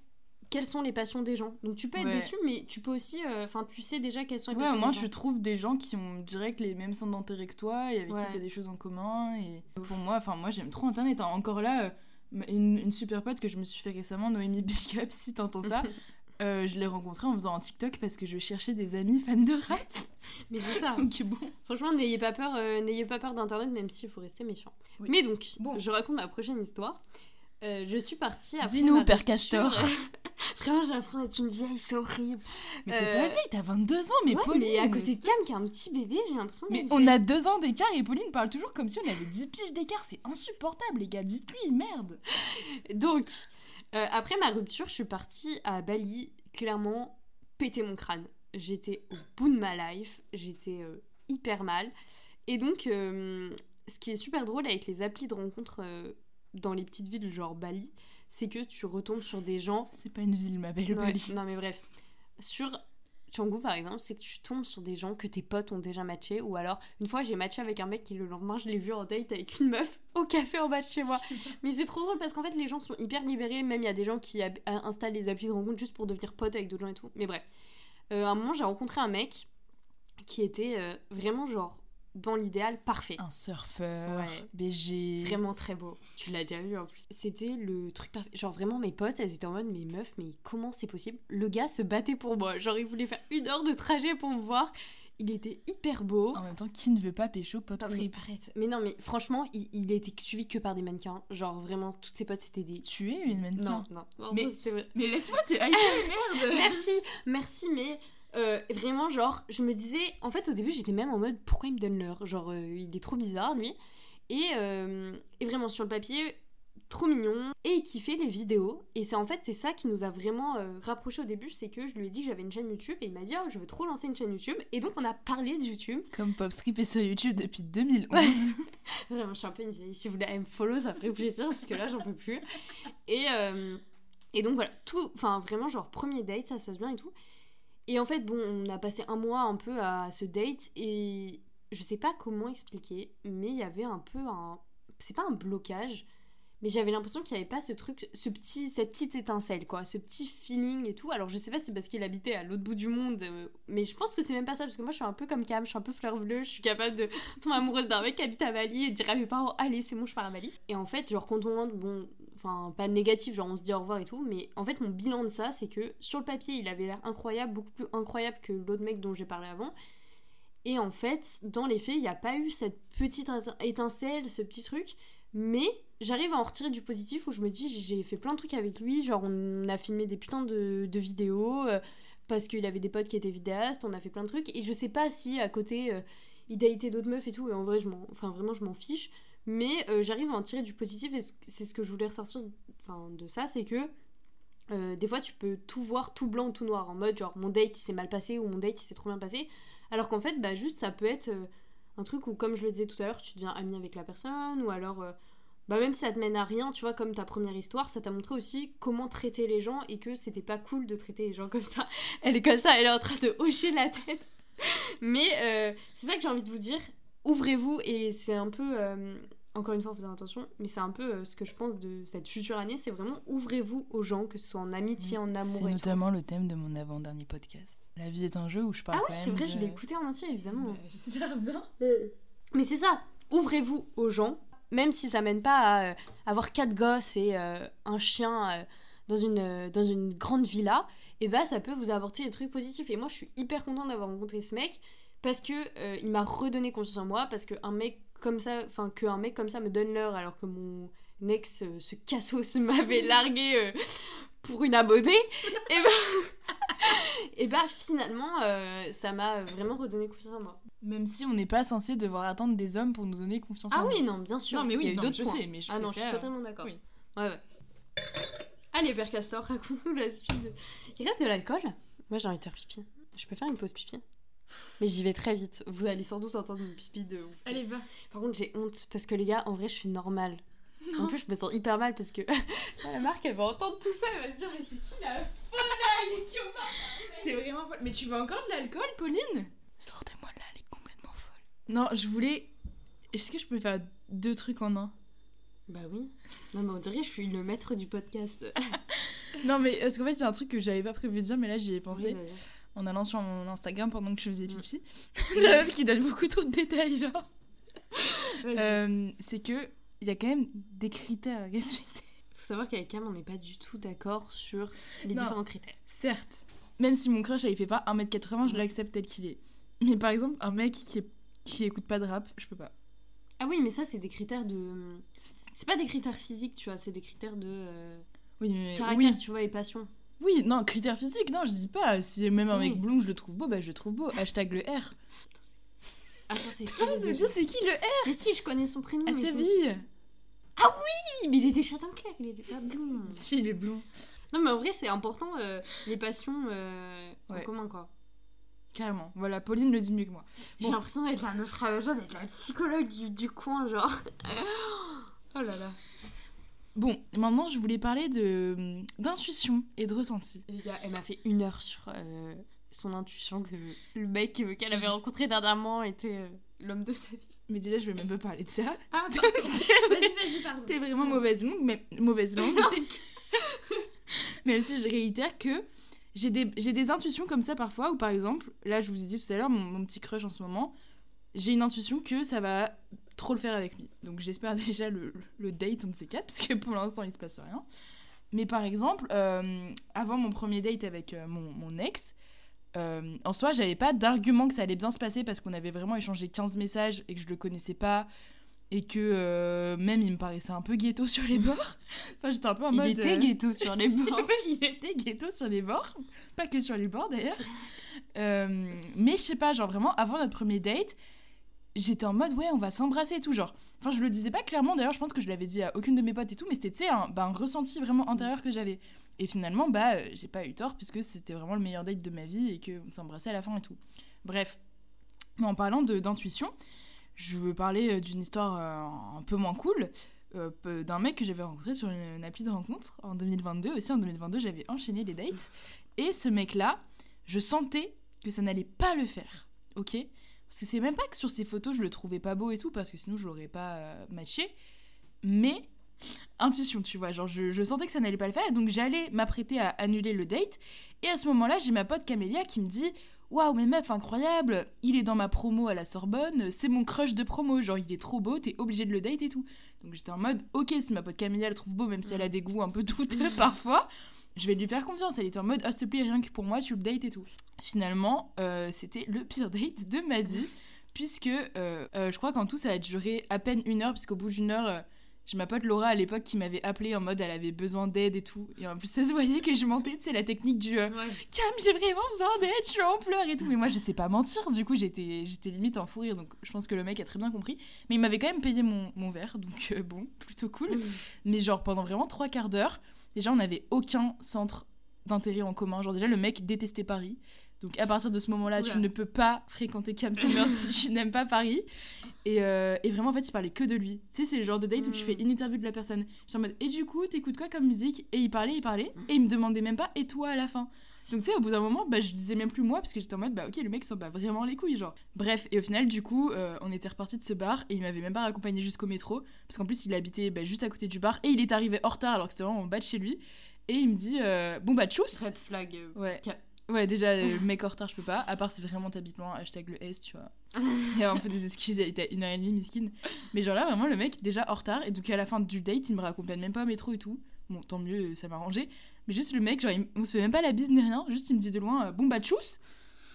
G: quelles sont les passions des gens. Donc tu peux être
F: Ouais.
G: déçu, mais tu peux aussi, euh, enfin, tu sais déjà quelles sont les
F: Ouais,
G: passions
F: moins,
G: des gens.
F: tu trouves des gens qui ont direct les mêmes centres d'intérêt que toi et avec
G: Ouais.
F: qui t'as des choses en commun. Et pour moi, enfin, moi, j'aime trop Internet. hein. Encore là, euh, une, une super pote que je me suis fait récemment, Noémie Big Up, si t'entends ça. euh, je l'ai rencontrée en faisant un TikTok parce que je cherchais des amis fans de rap.
G: Mais c'est ça.
F: Donc bon.
G: Franchement, n'ayez pas peur, n'ayez pas peur d'internet, même s'il faut rester méfiant.
F: Oui.
G: Mais donc,
F: Bon.
G: je raconte ma prochaine histoire. Je suis partie après.
F: Dis-nous, Père. Castor.
G: Vraiment, j'ai l'impression d'être une vieille, c'est horrible.
F: Mais t'es
G: Euh,
F: pas vieille, t'as 22 ans, mais
G: Ouais,
F: Pauline.
G: mais à côté de Cam qui a un petit bébé, j'ai l'impression
F: Mais on
G: vieille.
F: a deux ans d'écart et Pauline parle toujours comme si on avait 10 piges d'écart. C'est insupportable, les gars. Dites-lui, merde.
G: Donc, euh, après ma rupture, je suis partie à Bali, clairement, péter mon crâne. J'étais au bout de ma life, j'étais euh, hyper mal. Et donc, euh, ce qui est super drôle avec les applis de rencontres euh, dans les petites villes genre Bali, c'est que tu retombes sur des gens.
F: C'est pas une ville, ma belle
G: Ouais, non, mais bref. Sur Canggu, par exemple, c'est que tu tombes sur des gens que tes potes ont déjà matché. Ou alors, une fois, j'ai matché avec un mec qui, le lendemain, je l'ai vu en date avec une meuf au café en bas de chez moi. Mais c'est trop drôle parce qu'en fait, les gens sont hyper libérés. Même il y a des gens qui euh, installent les applis de rencontre juste pour devenir potes avec d'autres gens et tout. Mais bref. Euh, à un moment, j'ai rencontré un mec qui était euh, vraiment, genre, dans l'idéal, parfait.
F: Un surfeur,
G: Ouais.
F: BG.
G: Vraiment très beau. Tu l'as déjà vu en plus. C'était le truc parfait. Genre vraiment mes potes, elles étaient en mode mais meuf, mais comment c'est possible? Le gars se battait pour moi. Genre il voulait faire une heure de trajet pour me voir. Il était hyper beau.
F: En même temps, qui ne veut pas pécho pop
G: mais
F: strip?
G: arrête. Mais non mais franchement, il, il était suivi que par des mannequins. Genre vraiment toutes ses potes c'était des.
F: Tu es une mannequin.
G: Non, non. non,
F: Mais-. Mais laisse-moi te hyper, merde
G: Merci, merci, mais euh, vraiment, genre, je me disais, en fait, au début, j'étais même en mode, pourquoi il me donne l'heure? Genre, euh, il est trop bizarre, lui. Et, euh, et vraiment, sur le papier, trop mignon. Et il kiffait les vidéos. Et c'est en fait, c'est ça qui nous a vraiment euh, rapprochés au début, c'est que je lui ai dit que j'avais une chaîne YouTube, et il m'a dit, oh, je veux trop lancer une chaîne YouTube. Et donc, on a parlé de YouTube.
F: Comme pop strip est sur YouTube depuis 2011.
G: Ouais. Vraiment, je suis un peu une vieille. Si vous voulez me follow, ça ferait plaisir, parce que là, j'en peux plus. Et, et donc, voilà, tout. Enfin, vraiment, genre, premier date, ça se passe bien et tout. Et en fait, bon, on a passé un mois un peu à ce date, et je sais pas comment expliquer, mais il y avait un peu un. C'est pas un blocage, mais j'avais l'impression qu'il n'y avait pas ce truc, ce petit, cette petite étincelle, quoi, ce petit feeling et tout. Alors, je sais pas si c'est parce qu'il habitait à l'autre bout du monde, euh, mais je pense que c'est même pas ça, parce que moi, je suis un peu comme Cam, je suis un peu fleur bleue, je suis capable de tomber amoureuse d'un mec qui habite à Bali et de dire à mes parents allez c'est bon je pars à Bali et en fait genre quand on rentre bon enfin pas négatif genre on se dit au revoir et tout mais en fait mon bilan de ça c'est que sur le papier il avait l'air incroyable beaucoup plus incroyable que l'autre mec dont j'ai parlé avant et en fait dans les faits il n'y a pas eu cette petite étin- étincelle ce petit truc mais j'arrive à en retirer du positif où je me dis j'ai fait plein de trucs avec lui genre on a filmé des putains de, vidéos euh, parce qu'il avait des potes qui étaient vidéastes on a fait plein de trucs et je sais pas si à côté euh, il datait d'autres meufs et tout, et en vrai, je enfin, vraiment, je m'en fiche. Mais euh, j'arrive à en tirer du positif, et c'est ce que je voulais ressortir de ça, c'est que euh, des fois, tu peux tout voir tout blanc ou tout noir, en mode genre mon date il s'est mal passé ou mon date il s'est trop bien passé. Alors qu'en fait, bah, juste ça peut être euh, un truc où, comme je le disais tout à l'heure, tu deviens ami avec la personne, ou alors. bah même si ça te mène à rien, tu vois, comme ta première histoire, ça t'a montré aussi comment traiter les gens et que c'était pas cool de traiter les gens comme ça. Elle est comme ça, elle est en train de hocher la tête. Mais c'est ça que j'ai envie de vous dire. Ouvrez-vous et c'est un peu, encore une fois, faire attention, mais c'est un peu euh, ce que je pense de cette future année, c'est vraiment ouvrez-vous aux gens, que ce soit en amitié, en amour
F: C'est
G: tout.
F: notamment le thème de mon avant-dernier podcast. La vie est un jeu où je parle
G: Ah ouais, c'est vrai,
F: de-
G: je l'ai écouté en entier, évidemment.
F: Bah, J'espère bien.
G: Mais c'est ça, ouvrez-vous aux gens, même si ça mène pas à euh, avoir quatre gosses et euh, un chien euh, dans une, euh, dans une grande villa, et bah ça peut vous apporter des trucs positifs. Et moi, je suis hyper contente d'avoir rencontré ce mec parce que euh, il m'a redonné confiance en moi, parce qu'un mec comme ça, enfin qu'un mec comme ça me donne l'heure alors que mon ex, euh, ce cassos, m'avait largué euh, pour une abonnée, et bah, et bah finalement, euh, ça m'a vraiment redonné confiance en moi.
F: Même si on n'est pas censé devoir attendre des hommes pour nous donner confiance
G: Ah
F: en
G: oui,
F: nous.
G: non, bien sûr.
F: Non, mais oui,
G: il y a eu
F: non,
G: d'autres
F: je
G: points.
F: sais, mais je
G: ah non, je suis
F: préfère-
G: totalement d'accord.
F: oui.
G: Ouais, ouais. Allez, Père Castor, raconte-nous la suite. de- Il reste de l'alcool Moi, j'ai envie de faire pipi. Je peux faire une pause pipi Mais j'y vais très vite. Vous allez sans doute entendre une pipi de ouf.
F: Allez, va.
G: Par contre, j'ai honte parce que les gars, en vrai, je suis normale. En plus, je me sens hyper mal parce que la marque, elle va entendre tout ça. Elle va se dire, mais c'est qui la folle là
F: T'es vraiment folle. Mais tu veux encore de l'alcool, Pauline? Sortez-moi de là, elle est complètement folle. Non, je voulais. Est-ce que je peux faire deux trucs en un?
G: Bah oui. Non, mais on dirait que je suis le maître du podcast.
F: Non, mais parce qu'en fait, c'est un truc que j'avais pas prévu de dire, mais là, j'y ai pensé. En allant sur mon Instagram pendant que je faisais
G: Mm.
F: pipi. La meuf qui donne beaucoup trop de détails, genre. Euh, c'est que il y a quand même des critères à respecter.
G: Faut savoir qu'avec Cam, on n'est pas du tout d'accord sur les
F: Non.
G: différents critères.
F: Certes, même si mon crush, il fait pas 1m80, je
G: Mm.
F: l'accepte tel qu'il est. Mais par exemple, un mec qui, est- qui écoute pas de rap, je peux pas.
G: Ah oui, mais ça, c'est des critères de. C'est pas des critères physiques, tu vois, c'est des critères de euh,
F: Oui, mais
G: caractère,
F: oui.
G: tu vois, et passion.
F: Oui, non, critères physiques, non, je dis pas. Si même un mec blond, je le trouve beau, bah je le trouve beau. Hashtag le R.
G: Attends, c'est qui
F: c'est qui le R?
G: Mais si, je connais son prénom.
F: Ah,
G: je me suis-
F: vie
G: Oui, mais il était châtain clair, il était pas blond.
F: Si, il est blond.
G: Non, mais en vrai, c'est important, euh, les passions euh, en commun, quoi.
F: Carrément. Voilà, Pauline le dit mieux que moi.
G: J'ai l'impression d'être la meuf ravageuse, d'être la psychologue du, du coin, genre.
F: Oh là là. Bon, maintenant, je voulais parler de d'intuition et de ressenti.
G: Les gars, elle m'a fait une heure sur euh, son intuition que le mec euh, qu'elle avait rencontré dernièrement était euh, l'homme de sa vie.
F: Mais déjà, je vais même pas parler de ça.
G: Ah, vas-y, vas-y, pardon.
F: T'es vraiment mauvaise langue, mais mauvaise langue. Même si je réitère que j'ai des, des intuitions comme ça parfois, où par exemple, là je vous ai dit tout à l'heure, mon, mon petit crush en ce moment, j'ai une intuition que ça va trop le faire avec lui. Donc j'espère déjà le, le date, un de ces quatre, parce que pour l'instant il se passe rien. Mais par exemple, euh, avant mon premier date avec euh, mon, mon ex, euh, en soi, j'avais pas d'argument que ça allait bien se passer parce qu'on avait vraiment échangé 15 messages et que je le connaissais pas et que euh, même il me paraissait un peu ghetto sur les bords. enfin, j'étais un peu en
G: Il
F: mode.
G: était
F: euh,
G: ghetto sur les bords.
F: il était ghetto sur les bords, pas que sur les bords d'ailleurs. Mais je sais pas, genre vraiment avant notre premier date, j'étais en mode ouais, on va s'embrasser et tout. Genre, enfin, je le disais pas clairement d'ailleurs, je pense que je l'avais dit à aucune de mes potes et tout, mais c'était un, bah, un ressenti vraiment intérieur que j'avais. Et finalement, bah, euh, j'ai pas eu tort puisque c'était vraiment le meilleur date de ma vie et qu'on s'embrassait à la fin et tout. Bref, mais en parlant d'intuition, je veux parler euh, d'une histoire euh, un peu moins cool d'un mec que j'avais rencontré sur une, une appli de rencontre en 2022. Aussi en 2022, j'avais enchaîné les dates. Et ce mec-là, je sentais que ça n'allait pas le faire. Ok? Parce que c'est même pas que sur ses photos, je le trouvais pas beau et tout, parce que sinon je l'aurais pas euh, matché. Mais intuition, tu vois. Genre, je, je sentais que ça n'allait pas le faire. Et donc, j'allais m'apprêter à annuler le date. Et à ce moment-là, j'ai ma pote Camélia qui me dit Waouh, mais meuf, incroyable Il est dans ma promo à la Sorbonne, c'est mon crush de promo. Genre, il est trop beau, t'es obligé de le date et tout. Donc, j'étais en mode Ok, si ma pote Camélia le trouve beau, même si elle a des goûts un peu douteux parfois, je vais lui faire confiance. Elle était en mode Ah, s'il te plaît, rien que pour moi, tu le dates et tout. Finalement, euh, c'était le pire date de ma vie. Puisque euh, euh, je crois qu'en tout, ça a duré à peine une heure, puisqu'au bout d'une heure. j'ai ma pote Laura à l'époque qui m'avait appelé en mode elle avait besoin d'aide et tout. Et en plus, ça se voyait que je mentais, c'est la technique du euh, Cam, j'ai vraiment besoin d'aide, je suis en pleurs et tout. Mais moi, je sais pas mentir, du coup, j'étais limite en fou rire. Donc, je pense que le mec a très bien compris. Mais il m'avait quand même payé mon, mon verre, donc euh, bon, plutôt cool. Mais genre, pendant vraiment trois quarts d'heure, déjà, on n'avait aucun centre d'intérêt en commun. Genre, déjà, le mec détestait Paris. Donc, à partir de ce moment-là, tu ne peux pas fréquenter Cam Summers si tu n'aimes pas Paris. Et, euh, et vraiment, en fait, il parlait que de lui. Tu sais, c'est le genre de date où tu
G: Mm.
F: fais une interview de la personne. J'étais en mode, et du coup, t'écoutes quoi comme musique? Et il parlait, il parlait, et il me demandait même pas, et toi à la fin? Donc, tu sais, au bout d'un moment, bah, je disais même plus moi, parce que j'étais en mode, bah, ok, le mec s'en bat vraiment les couilles, genre. Bref, et au final, du coup, euh, on était reparti de ce bar, et il m'avait même pas raccompagné jusqu'au métro, parce qu'en plus, il habitait bah, juste à côté du bar, et il est arrivé en retard, alors que c'était vraiment en bas de chez lui. Et il me dit, euh, bon, bah, tchuss
G: Red flag. euh,
F: Ouais. Ouais, déjà, euh, mec en retard, je peux pas. À part si vraiment t'habites loin, hashtag le S, tu vois. Il y a un peu des excuses, il était à une heure et demie, miskin. Mais genre là, vraiment, le mec, déjà en retard. Et donc à la fin du date, il me raccompagne même pas au métro et tout. Bon, tant mieux, ça m'a arrangé. Mais juste le mec, genre, il- on se fait même pas la bise ni rien. Juste, il me dit de loin, euh, bon bah tchuss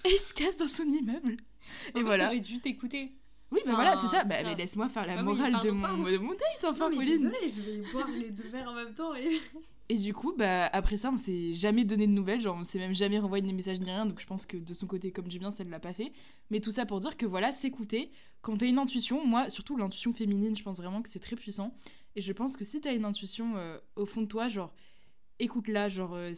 F: Et il se casse dans son immeuble.
G: En
F: Et
G: fait,
F: voilà.
G: T'aurais dû t'écouter.
F: Oui, bah
G: Enfin,
F: voilà, c'est ça. Bah,
G: ça.
F: mais laisse-moi faire la
G: Ah oui,
F: morale de, mon, de mon date, enfin,
G: Non, mais
F: Pauline.
G: désolée, je vais boire les deux verres en même temps et.
F: Et du coup, bah, après ça, on s'est jamais donné de nouvelles, genre on s'est même jamais renvoyé des messages ni rien, donc je pense que de son côté, comme du bien, ça ne l'a pas fait. Mais tout ça pour dire que voilà, s'écouter, quand t'as une intuition, moi, surtout l'intuition féminine, je pense vraiment que c'est très puissant. Et je pense que si t'as une intuition euh, au fond de toi, genre, écoute-la, genre. euh,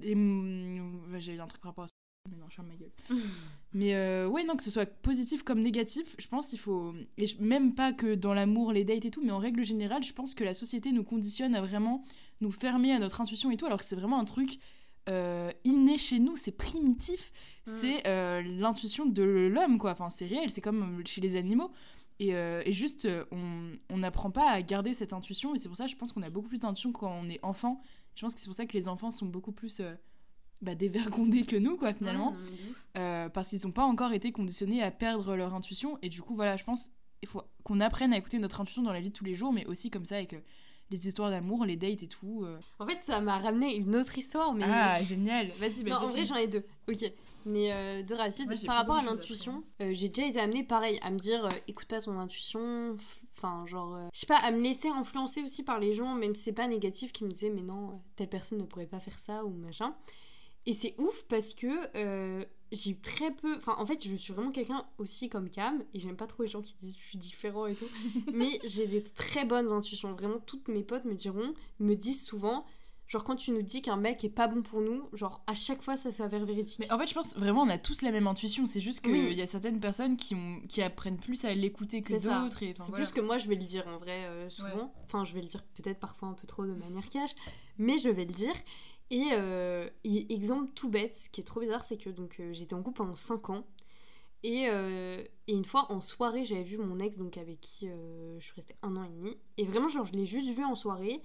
F: J'ai un truc par rapport à ça, mais non, je ferme ma gueule. Mais euh, ouais, non, que ce soit positif comme négatif, je pense qu'il faut. Et même pas que dans l'amour, les dates et tout, mais en règle générale, je pense que la société nous conditionne à vraiment nous fermer à notre intuition et tout, alors que c'est vraiment un truc euh, inné chez nous, c'est primitif,
G: Mm.
F: c'est euh, l'intuition de l'homme, quoi. Enfin, c'est réel, c'est comme chez les animaux. Et, euh, et juste, on on n'apprend pas à garder cette intuition, et c'est pour ça, je pense qu'on a beaucoup plus d'intuition quand on est enfant. Je pense que c'est pour ça que les enfants sont beaucoup plus euh, bah, dévergondés que nous, quoi, finalement.
G: Ouais, non, de.
F: Euh, parce qu'ils n'ont pas encore été conditionnés à perdre leur intuition. Et du coup, voilà, je pense il faut qu'on apprenne à écouter notre intuition dans la vie de tous les jours, mais aussi comme ça avec euh, les histoires d'amour, les dates et tout. euh.
G: En fait, ça m'a ramené une autre histoire, mais.
F: Ah, génial Vas-y,
G: Non,
F: vas-y.
G: en vrai, j'en ai deux. Ok. Mais euh, deux rapides.
F: Moi, j'ai
G: Par rapport à
F: de
G: l'intuition, euh, j'ai déjà été amenée pareil à me dire euh, écoute pas ton intuition. Enfin, genre, euh, je sais pas, à me laisser influencer aussi par les gens, même si c'est pas négatif, qui me disaient mais non, euh, telle personne ne pourrait pas faire ça ou machin. Et c'est ouf parce que euh, j'ai eu très peu. Enfin, en fait, je suis vraiment quelqu'un aussi comme Cam, et j'aime pas trop les gens qui disent je suis différent et tout. mais j'ai des très bonnes intuitions. Vraiment, toutes mes potes me diront, me disent souvent. Genre, quand tu nous dis qu'un mec est pas bon pour nous, genre, à chaque fois, ça s'avère véridique.
F: Mais en fait, je pense vraiment on a tous la même intuition. C'est juste qu'il
G: Oui.
F: y a certaines personnes qui, ont, qui apprennent plus à l'écouter que d'autres.
G: C'est
F: voilà.
G: plus que moi, je vais le dire en vrai, euh, souvent. Enfin, je vais le dire peut-être parfois un peu trop de manière cash, mais je vais le dire. Et, euh, et exemple tout bête, ce qui est trop bizarre, c'est que donc euh, j'étais en couple pendant 5 ans. Et, euh, et une fois en soirée, j'avais vu mon ex, donc avec qui euh, je suis restée un an et demi. Et vraiment, genre, je l'ai juste vu en soirée.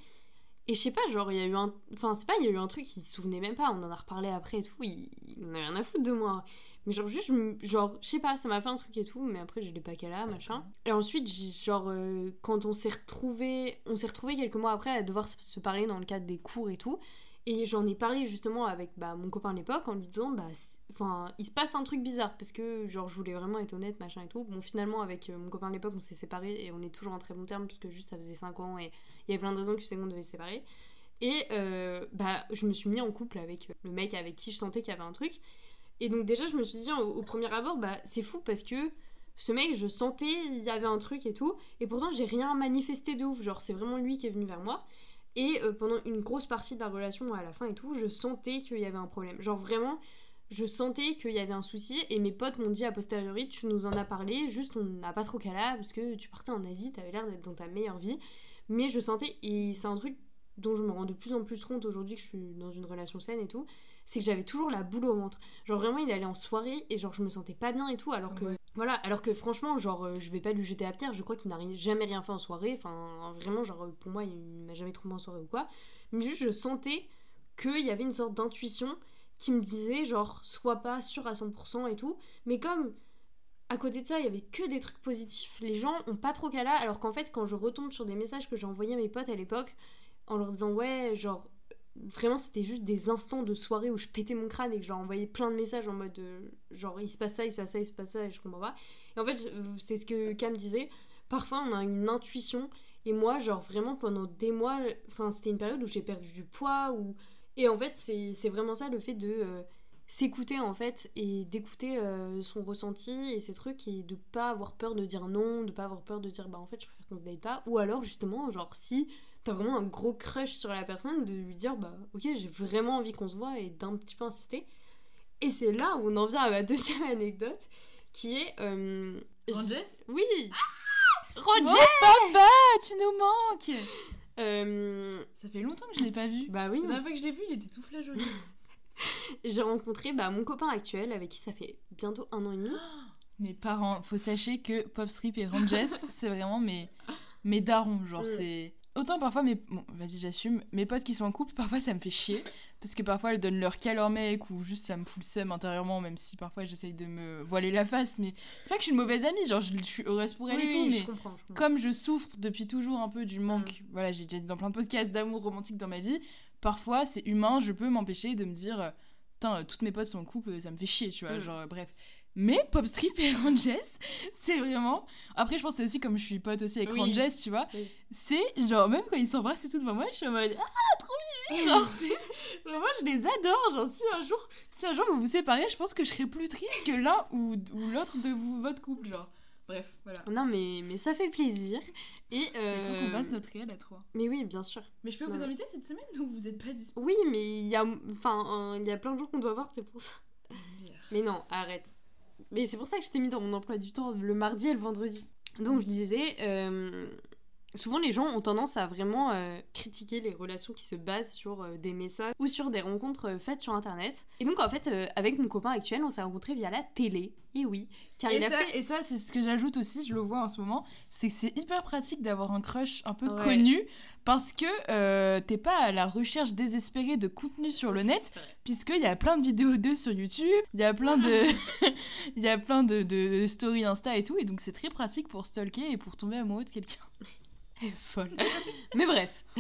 G: Et je sais pas, genre, il y a eu un. Enfin, c'est pas, il y a eu un truc, il se souvenait même pas, on en a reparlé après et tout. Il, il en rien à foutre de moi. Mais genre, juste, je genre, je sais pas, ça m'a fait un truc et tout, mais après, je l'ai pas qu'à là, machin. Et ensuite, genre, euh, quand on s'est retrouvés, on s'est retrouvés quelques mois après à devoir se- parler dans le cadre des cours et tout. Et j'en ai parlé justement avec bah, mon copain à l'époque en lui disant, bah, enfin, il se passe un truc bizarre parce que, genre, je voulais vraiment être honnête, machin et tout. Bon, finalement, avec euh, mon copain à l'époque, on s'est séparés et on est toujours en très bon terme parce que juste ça faisait 5 ans et il y avait plein de raisons qui faisaient qu'on devait se séparer. Et euh, bah, je me suis mis en couple avec le mec avec qui je sentais qu'il y avait un truc. Et donc, déjà, je me suis dit au, premier abord, bah, c'est fou parce que ce mec, je sentais il y avait un truc et tout. Et pourtant, j'ai rien manifesté de ouf. Genre, c'est vraiment lui qui est venu vers moi. Et euh, pendant une grosse partie de la relation à la fin et tout, je sentais qu'il y avait un problème. Genre, vraiment, je sentais qu'il y avait un souci. Et mes potes m'ont dit a posteriori, tu nous en as parlé, juste on n'a pas trop qu'à là parce que tu partais en Asie, t'avais l'air d'être dans ta meilleure vie. Mais je sentais, et c'est un truc dont je me rends de plus en plus compte aujourd'hui que je suis dans une relation saine et tout, c'est que j'avais toujours la boule au ventre. Genre vraiment, il allait en soirée et genre je me sentais pas bien et tout, alors que
F: Ouais.
G: voilà, alors que franchement, genre euh, je vais pas lui jeter à pierre. Je crois qu'il n'a jamais rien fait en soirée. Enfin, vraiment, genre pour moi, il m'a jamais trompé en soirée ou quoi. Mais juste, je sentais qu'il y avait une sorte d'intuition qui me disait genre sois pas sûr à 100% et tout. Mais comme à côté de ça, il y avait que des trucs positifs. Les gens ont pas trop qu'à là, alors qu'en fait, quand je retombe sur des messages que j'ai envoyés à mes potes à l'époque, en leur disant ouais, genre vraiment c'était juste des instants de soirée où je pétais mon crâne et que je leur envoyais plein de messages en mode euh, genre il se passe ça, il se passe ça, il se passe ça et je comprends pas. Et en fait, je- c'est ce que Cam disait, parfois on a une intuition et moi genre vraiment pendant des mois, enfin c'était une période où j'ai perdu du poids ou et en fait c'est vraiment ça le fait de euh, s'écouter en fait et d'écouter euh, son ressenti et ses trucs et de pas avoir peur de dire non, de pas avoir peur de dire bah en fait je préfère qu'on se date pas. Ou alors justement genre si t'as vraiment un gros crush sur la personne de lui dire bah ok j'ai vraiment envie qu'on se voit et d'un petit peu insister. Et c'est là où on en vient à ma deuxième anecdote qui est euh, oui. Roger
F: Oh, papa, tu nous manques
G: Euh,
F: Ça fait longtemps que je l'ai pas vu.
G: bah oui
F: La dernière fois que je l'ai vu, il était tout flageolet.
G: j'ai rencontré bah, mon copain actuel avec qui ça fait bientôt un an et demi
F: Mes parents, faut sachez que Popstrip et Ranges, c'est vraiment mes, mes darons. Genre,
G: Mm.
F: c'est. Autant parfois, mes... bon, vas-y, j'assume. Mes potes qui sont en couple, parfois ça me fait chier. Parce que parfois elles donnent leur cas à leur mec ou juste ça me fout le seum intérieurement, même si parfois j'essaye de me voiler la face. Mais c'est pas que je suis une mauvaise amie, genre je, je suis heureuse pour elle
G: Oui,
F: et tout,
G: oui,
F: mais
G: je comprends, je comprends.
F: comme je souffre depuis toujours un peu du manque, voilà, j'ai déjà dit dans plein de podcasts d'amour romantique dans ma vie, parfois c'est humain, je peux m'empêcher de me dire, euh, putain, euh, toutes mes potes sont en couple, ça me fait chier, tu vois,
G: Mm.
F: genre, euh, bref. Mais Popstrip et Ranges, c'est vraiment. Après, je pense que c'est aussi comme je suis pote aussi avec
G: Oui.
F: Ranges, tu vois.
G: Oui.
F: C'est genre, même quand ils s'embrassent et tout devant moi, je suis en mode Ah, trop mimi Genre, c'est- vraiment, je les adore. Genre, si un jour, si un jour vous vous séparez, je pense que je serais plus triste que l'un ou, ou l'autre de vous, votre couple, genre. Bref, voilà.
G: Non, mais, mais ça fait plaisir. Et.
F: Il faut
G: euh,
F: qu'on fasse notre réel à trois.
G: Mais oui, bien sûr.
F: Mais je peux
G: Non,
F: vous inviter cette semaine ou vous êtes pas dispo?
G: Oui, mais il y a, enfin, il y a plein de jours qu'on doit voir, c'est pour ça. Mais non, arrête. Mais c'est pour ça que je t'ai mis dans mon emploi du temps le mardi et le vendredi. Donc je disais, euh, souvent les gens ont tendance à vraiment euh, critiquer les relations qui se basent sur euh, des messages ou sur des rencontres euh, faites sur internet. Et donc en fait, avec mon copain actuel, on s'est rencontrés via la télé. Et oui, car
F: Et
G: il a
F: ça,
G: fait.
F: et ça, c'est ce que j'ajoute aussi, je le vois en ce moment, c'est que c'est hyper pratique d'avoir un crush un peu
G: Ouais.
F: connu parce que t'es pas à la recherche désespérée de contenu sur le net, puisqu'il y a plein de vidéos d'eux sur YouTube, il y a plein de, il y a plein de, de, de stories Insta et tout, et donc c'est très pratique pour stalker et pour tomber amoureux de quelqu'un.
G: Elle est folle. mais bref.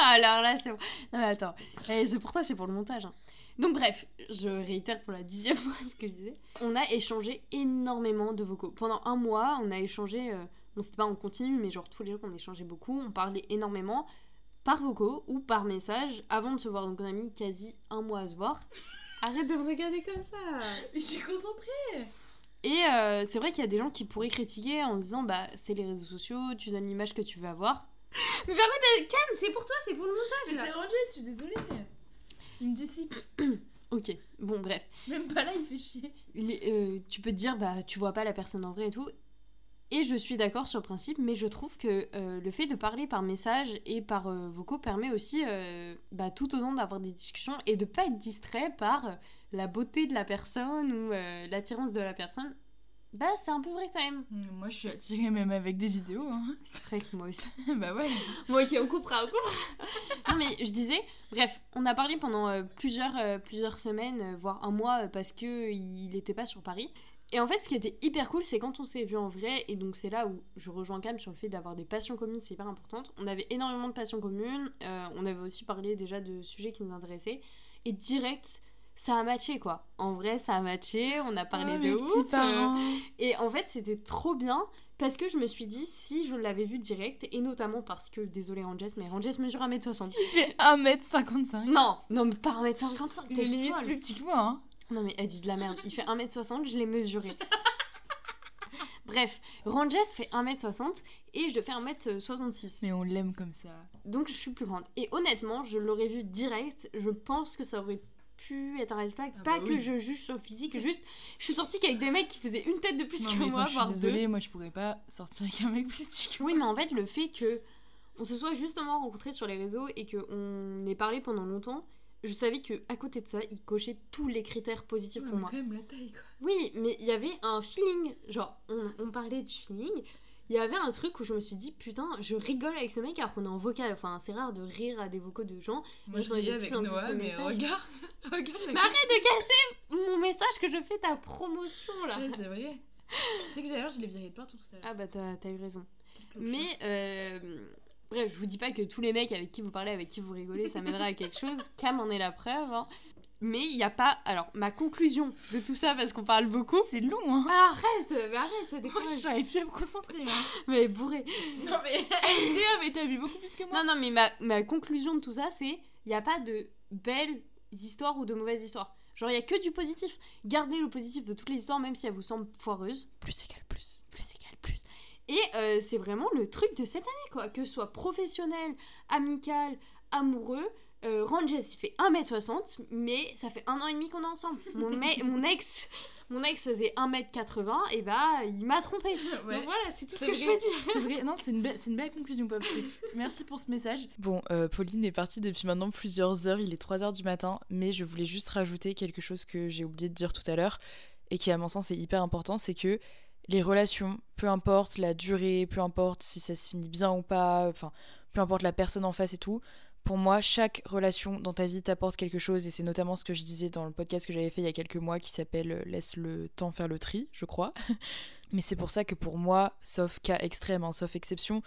G: Alors là, c'est bon. Non, mais attends. Eh, c'est pour ça, c'est pour le montage. hein. Donc, bref, je réitère pour la dixième fois ce que je disais. On a échangé énormément de vocaux. Pendant un mois, on a échangé. euh, Bon, c'était pas en continu, mais genre tous les jours, on échangeait beaucoup. On parlait énormément par vocaux ou par message avant de se voir. Donc, on a mis quasi un mois à se voir. Arrête de me regarder comme ça!
F: Je suis concentrée
G: Et euh, c'est vrai qu'il y a des gens qui pourraient critiquer en se disant bah c'est les réseaux sociaux, tu donnes l'image que tu veux avoir. Mais par contre, Cam, c'est pour toi, c'est pour le montage
F: c'est rangé, je suis désolée Il me dissipe,
G: Ok, bon bref.
F: même pas là, il fait chier.
G: Les- euh, tu peux te dire bah tu vois pas la personne en vrai et tout. Et je suis d'accord sur le principe, mais je trouve que euh, le fait de parler par message et par euh, vocaux permet aussi euh, bah, tout autant d'avoir des discussions et de pas être distrait par euh, la beauté de la personne ou euh, l'attirance de la personne. Bah c'est un peu vrai quand même.
F: Moi, je suis attirée même avec des vidéos. Hein.
G: C'est vrai que moi aussi.
F: bah ouais.
G: Bon, ok, on coupera, on coupera. non, mais je disais, bref, on a parlé pendant euh, plusieurs, euh, plusieurs semaines, voire un mois, parce que il n'était pas sur Paris. Et en fait, ce qui était hyper cool, c'est quand on s'est vu en vrai, et donc c'est là où je rejoins Cam sur le fait d'avoir des passions communes, c'est hyper important. On avait énormément de passions communes, euh, on avait aussi parlé déjà de sujets qui nous intéressaient, et direct, ça a matché quoi. En vrai, ça a matché, on a parlé
F: Oh,
G: de ouf.
F: petits
G: euh,
F: parents.
G: et en fait, c'était trop bien parce que je me suis dit, si je l'avais vu direct, et notamment parce que, désolé Ranges, mais Ranges mesure 1m60.
F: Il fait 1m55.
G: Non, non, mais pas 1m55,
F: Il
G: t'es
F: limite
G: folle.
F: plus petit que moi. Hein.
G: Non, mais elle dit de la merde. Il fait 1m60, je l'ai mesuré. Bref, Ranges fait 1m60 et je fais 1m66.
F: Mais on l'aime comme ça.
G: Donc je suis plus grande. Et honnêtement, je l'aurais vu direct, je pense que ça aurait pu être un red flag.
F: Ah
G: pas
F: bah
G: que je juge sur le physique, juste, je suis sortie qu'avec des mecs qui faisaient une tête de plus
F: Non,
G: que moi,
F: suis
G: voire deux.
F: désolée, moi je pourrais pas sortir avec un mec plus petit que moi.
G: Oui, mais en fait, le fait que on se soit justement rencontrés sur les réseaux et qu'on ait parlé pendant longtemps, je savais que à côté de ça, il cochait tous les critères positifs
F: Ouais,
G: pour
F: mais
G: moi.
F: quand même la taille quoi.
G: Oui, mais il y avait un feeling, genre on, on parlait du feeling. Il y avait un truc où je me suis dit putain, je rigole avec ce mec alors qu'on est en vocal. Enfin, c'est rare de rire à des vocaux de gens.
F: Moi je riais avec Noah, mais
G: message.
F: regarde, regarde
G: Mais arrête de casser mon message que je fais ta promotion là.
F: Ouais, c'est vrai. tu sais que d'ailleurs je l'ai viré de partout tout à l'heure.
G: Ah bah t'as t'as eu raison. Mais euh, bref, je vous dis pas que tous les mecs avec qui vous parlez, avec qui vous rigolez, ça mènera à quelque chose. Cam en est la preuve. hein. Mais il n'y a pas. Alors, ma conclusion de tout ça, parce qu'on parle beaucoup.
F: C'est long hein.
G: Ah, arrête, mais arrête, ça décourage.
F: j'arrive plus à me concentrer. Hein.
G: Mais bourré.
F: Non mais mais t'as vu beaucoup plus que moi.
G: Non, non, mais ma, ma conclusion de tout ça, c'est il n'y a pas de belles histoires ou de mauvaises histoires. Genre, il y a que du positif. Gardez le positif de toutes les histoires, même si elles vous semblent foireuses.
F: Plus égale plus.
G: plus égale plus. Et euh, c'est vraiment le truc de cette année, quoi. Que ce soit professionnel, amical, amoureux. Euh, Ranges, il fait 1m60, mais ça fait un an et demi qu'on est ensemble. Mon, me- mon ex mon ex faisait 1m80, et bah, il m'a trompé.
F: Ouais.
G: Donc voilà, c'est tout ce que je peux dire.
F: C'est vrai, non, c'est une, belle- c'est une belle conclusion, Pop. Merci pour ce message. Bon, euh, Pauline est partie depuis maintenant plusieurs heures, il est 3 heures du matin, mais je voulais juste rajouter quelque chose que j'ai oublié de dire tout à l'heure, et qui à mon sens est hyper important, c'est que les relations, peu importe la durée, peu importe si ça se finit bien ou pas, enfin, peu importe la personne en face et tout, pour moi, chaque relation dans ta vie t'apporte quelque chose, et c'est notamment ce que je disais dans le podcast que j'avais fait il y a quelques mois qui s'appelle euh, Laisse le temps faire le tri, je crois. Mais c'est pour ça que pour moi, sauf cas extrême, hein, sauf exception,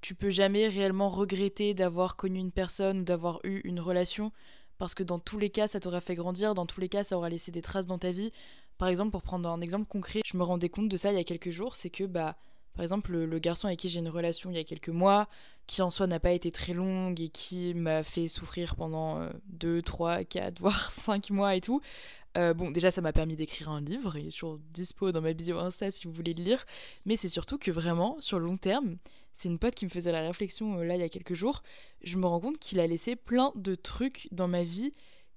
F: tu peux jamais réellement regretter d'avoir connu une personne ou d'avoir eu une relation, parce que dans tous les cas, ça t'aurait fait grandir, dans tous les cas, ça aura laissé des traces dans ta vie. Par exemple, pour prendre un exemple concret, je me rendais compte de ça il y a quelques jours, c'est que bah par exemple, le, garçon avec qui j'ai une relation il y a quelques mois, qui en soi n'a pas été très longue et qui m'a fait souffrir pendant 2, 3, 4, voire 5 mois et tout. Euh, bon, déjà, ça m'a permis d'écrire un livre, il est toujours dispo dans ma bio Insta si vous voulez le lire. Mais c'est surtout que vraiment, sur le long terme, c'est une pote qui me faisait la réflexion euh, là il y a quelques jours. Je me rends compte qu'il a laissé plein de trucs dans ma vie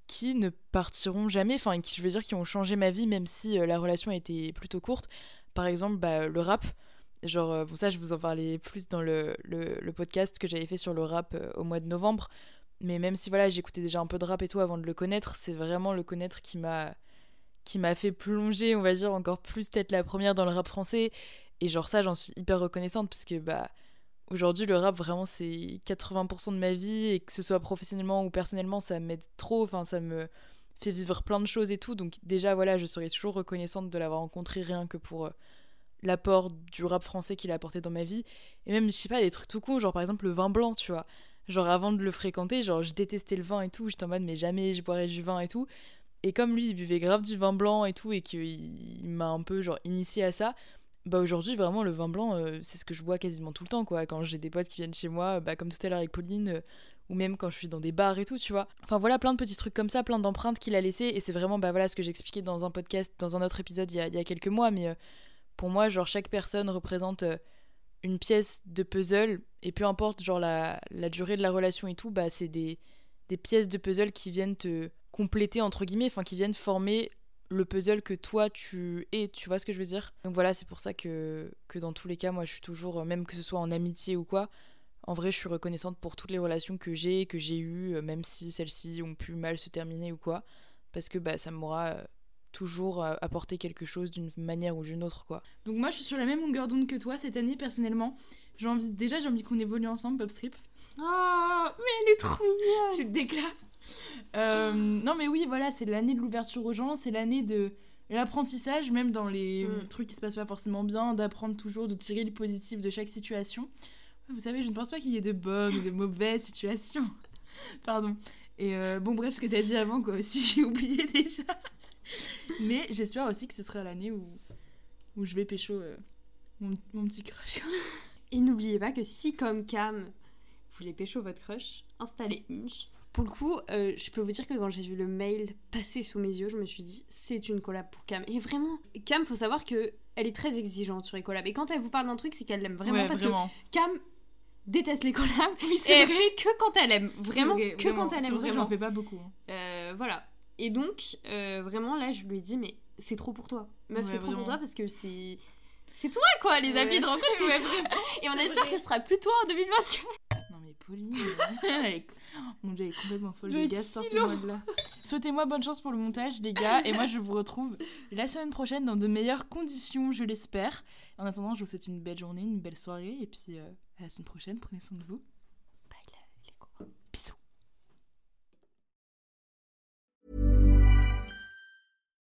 F: qui ne partiront jamais, enfin, qui, je veux dire, qui ont changé ma vie, même si euh, la relation a été plutôt courte. Par exemple, bah, le rap. Genre, euh, pour ça, je vous en parlais plus dans le, le, podcast que j'avais fait sur le rap euh, au mois de novembre. Mais même si voilà, j'écoutais déjà un peu de rap et tout avant de le connaître, c'est vraiment le connaître qui m'a qui m'a fait plonger, on va dire, encore plus peut-être la première dans le rap français. Et genre ça, j'en suis hyper reconnaissante parce que bah aujourd'hui le rap vraiment c'est 80% de ma vie et que ce soit professionnellement ou personnellement, ça m'aide trop. Enfin, ça me fait vivre plein de choses et tout. Donc déjà voilà, je serais toujours reconnaissante de l'avoir rencontré rien que pour euh, l'apport du rap français qu'il a apporté dans ma vie. Et même, je sais pas, des trucs tout cool, genre par exemple le vin blanc, tu vois. Genre avant de le fréquenter, genre je détestais le vin et tout, j'étais en mode mais jamais je boirais du vin et tout. Et comme lui, il buvait grave du vin blanc et tout, et qu'il m'a un peu genre initié à ça, bah aujourd'hui vraiment le vin blanc, euh, c'est ce que je bois quasiment tout le temps quoi. Quand j'ai des potes qui viennent chez moi, bah comme tout à l'heure avec Pauline, euh, ou même quand je suis dans des bars et tout, tu vois. Enfin voilà, plein de petits trucs comme ça, plein d'empreintes qu'il a laissées, et c'est vraiment bah voilà ce que j'expliquais dans un podcast, dans un autre épisode il y a, il y a quelques mois, mais euh, pour moi, genre, chaque personne représente euh, une pièce de puzzle, et peu importe, genre, la, durée de la relation et tout, bah, c'est des, pièces de puzzle qui viennent te compléter, entre guillemets, enfin, qui viennent former le puzzle que toi tu es, tu vois ce que je veux dire? Donc voilà, c'est pour ça que, que dans tous les cas, moi je suis toujours, euh, même que ce soit en amitié ou quoi, en vrai je suis reconnaissante pour toutes les relations que j'ai, que j'ai eues, euh, même si celles-ci ont pu mal se terminer ou quoi, parce que bah, ça m'aura toujours euh, apporter quelque chose d'une manière ou d'une autre quoi. Donc moi je suis sur la même longueur d'onde que toi cette année personnellement. J'ai envie déjà j'ai envie qu'on évolue ensemble Pop Strip.
G: Oh mais elle est trop mignonne.
F: tu te déclares. Euh, non mais oui voilà c'est l'année de l'ouverture aux gens, c'est l'année de l'apprentissage même dans les mm. trucs qui se passent pas forcément bien, d'apprendre toujours de tirer le positif de chaque situation. Vous savez je ne pense pas qu'il y ait de bonnes ou de mauvaises situations. Pardon. Et euh, bon bref ce que tu as dit avant quoi aussi j'ai oublié déjà. Mais j'espère aussi que ce sera l'année où, où je vais pécho euh, mon, petit crush.
G: Et n'oubliez pas que si, comme Cam, vous voulez pécho votre crush, installez Inch. Pour le coup, euh, je peux vous dire que quand j'ai vu le mail passer sous mes yeux, je me suis dit, c'est une collab pour Cam. Et vraiment, Cam, faut savoir que elle est très exigeante sur les collabs. Et quand elle vous parle d'un truc, c'est qu'elle l'aime vraiment. parce que Cam déteste les collabs. Oui, et elle fait que quand elle aime. Vraiment, que quand elle aime.
F: Vraiment. J'en fais pas beaucoup. Hein.
G: Euh, voilà. Et donc, euh, vraiment, là, je lui ai dit, mais c'est trop pour toi. Meuf, c'est trop pour toi parce que c'est. C'est toi, quoi, les habits de rencontre, c'est toi. Et on espère que ce sera plus toi en 2024.
F: Non, mais Pauline, elle est... Mon dieu, elle est complètement folle, les gars, sortez-moi de là. Souhaitez-moi bonne chance pour le montage, les gars, et moi, je vous retrouve la semaine prochaine dans de meilleures conditions, je l'espère. En attendant, je vous souhaite une belle journée, une belle soirée, et puis euh, à la semaine prochaine, prenez soin de vous.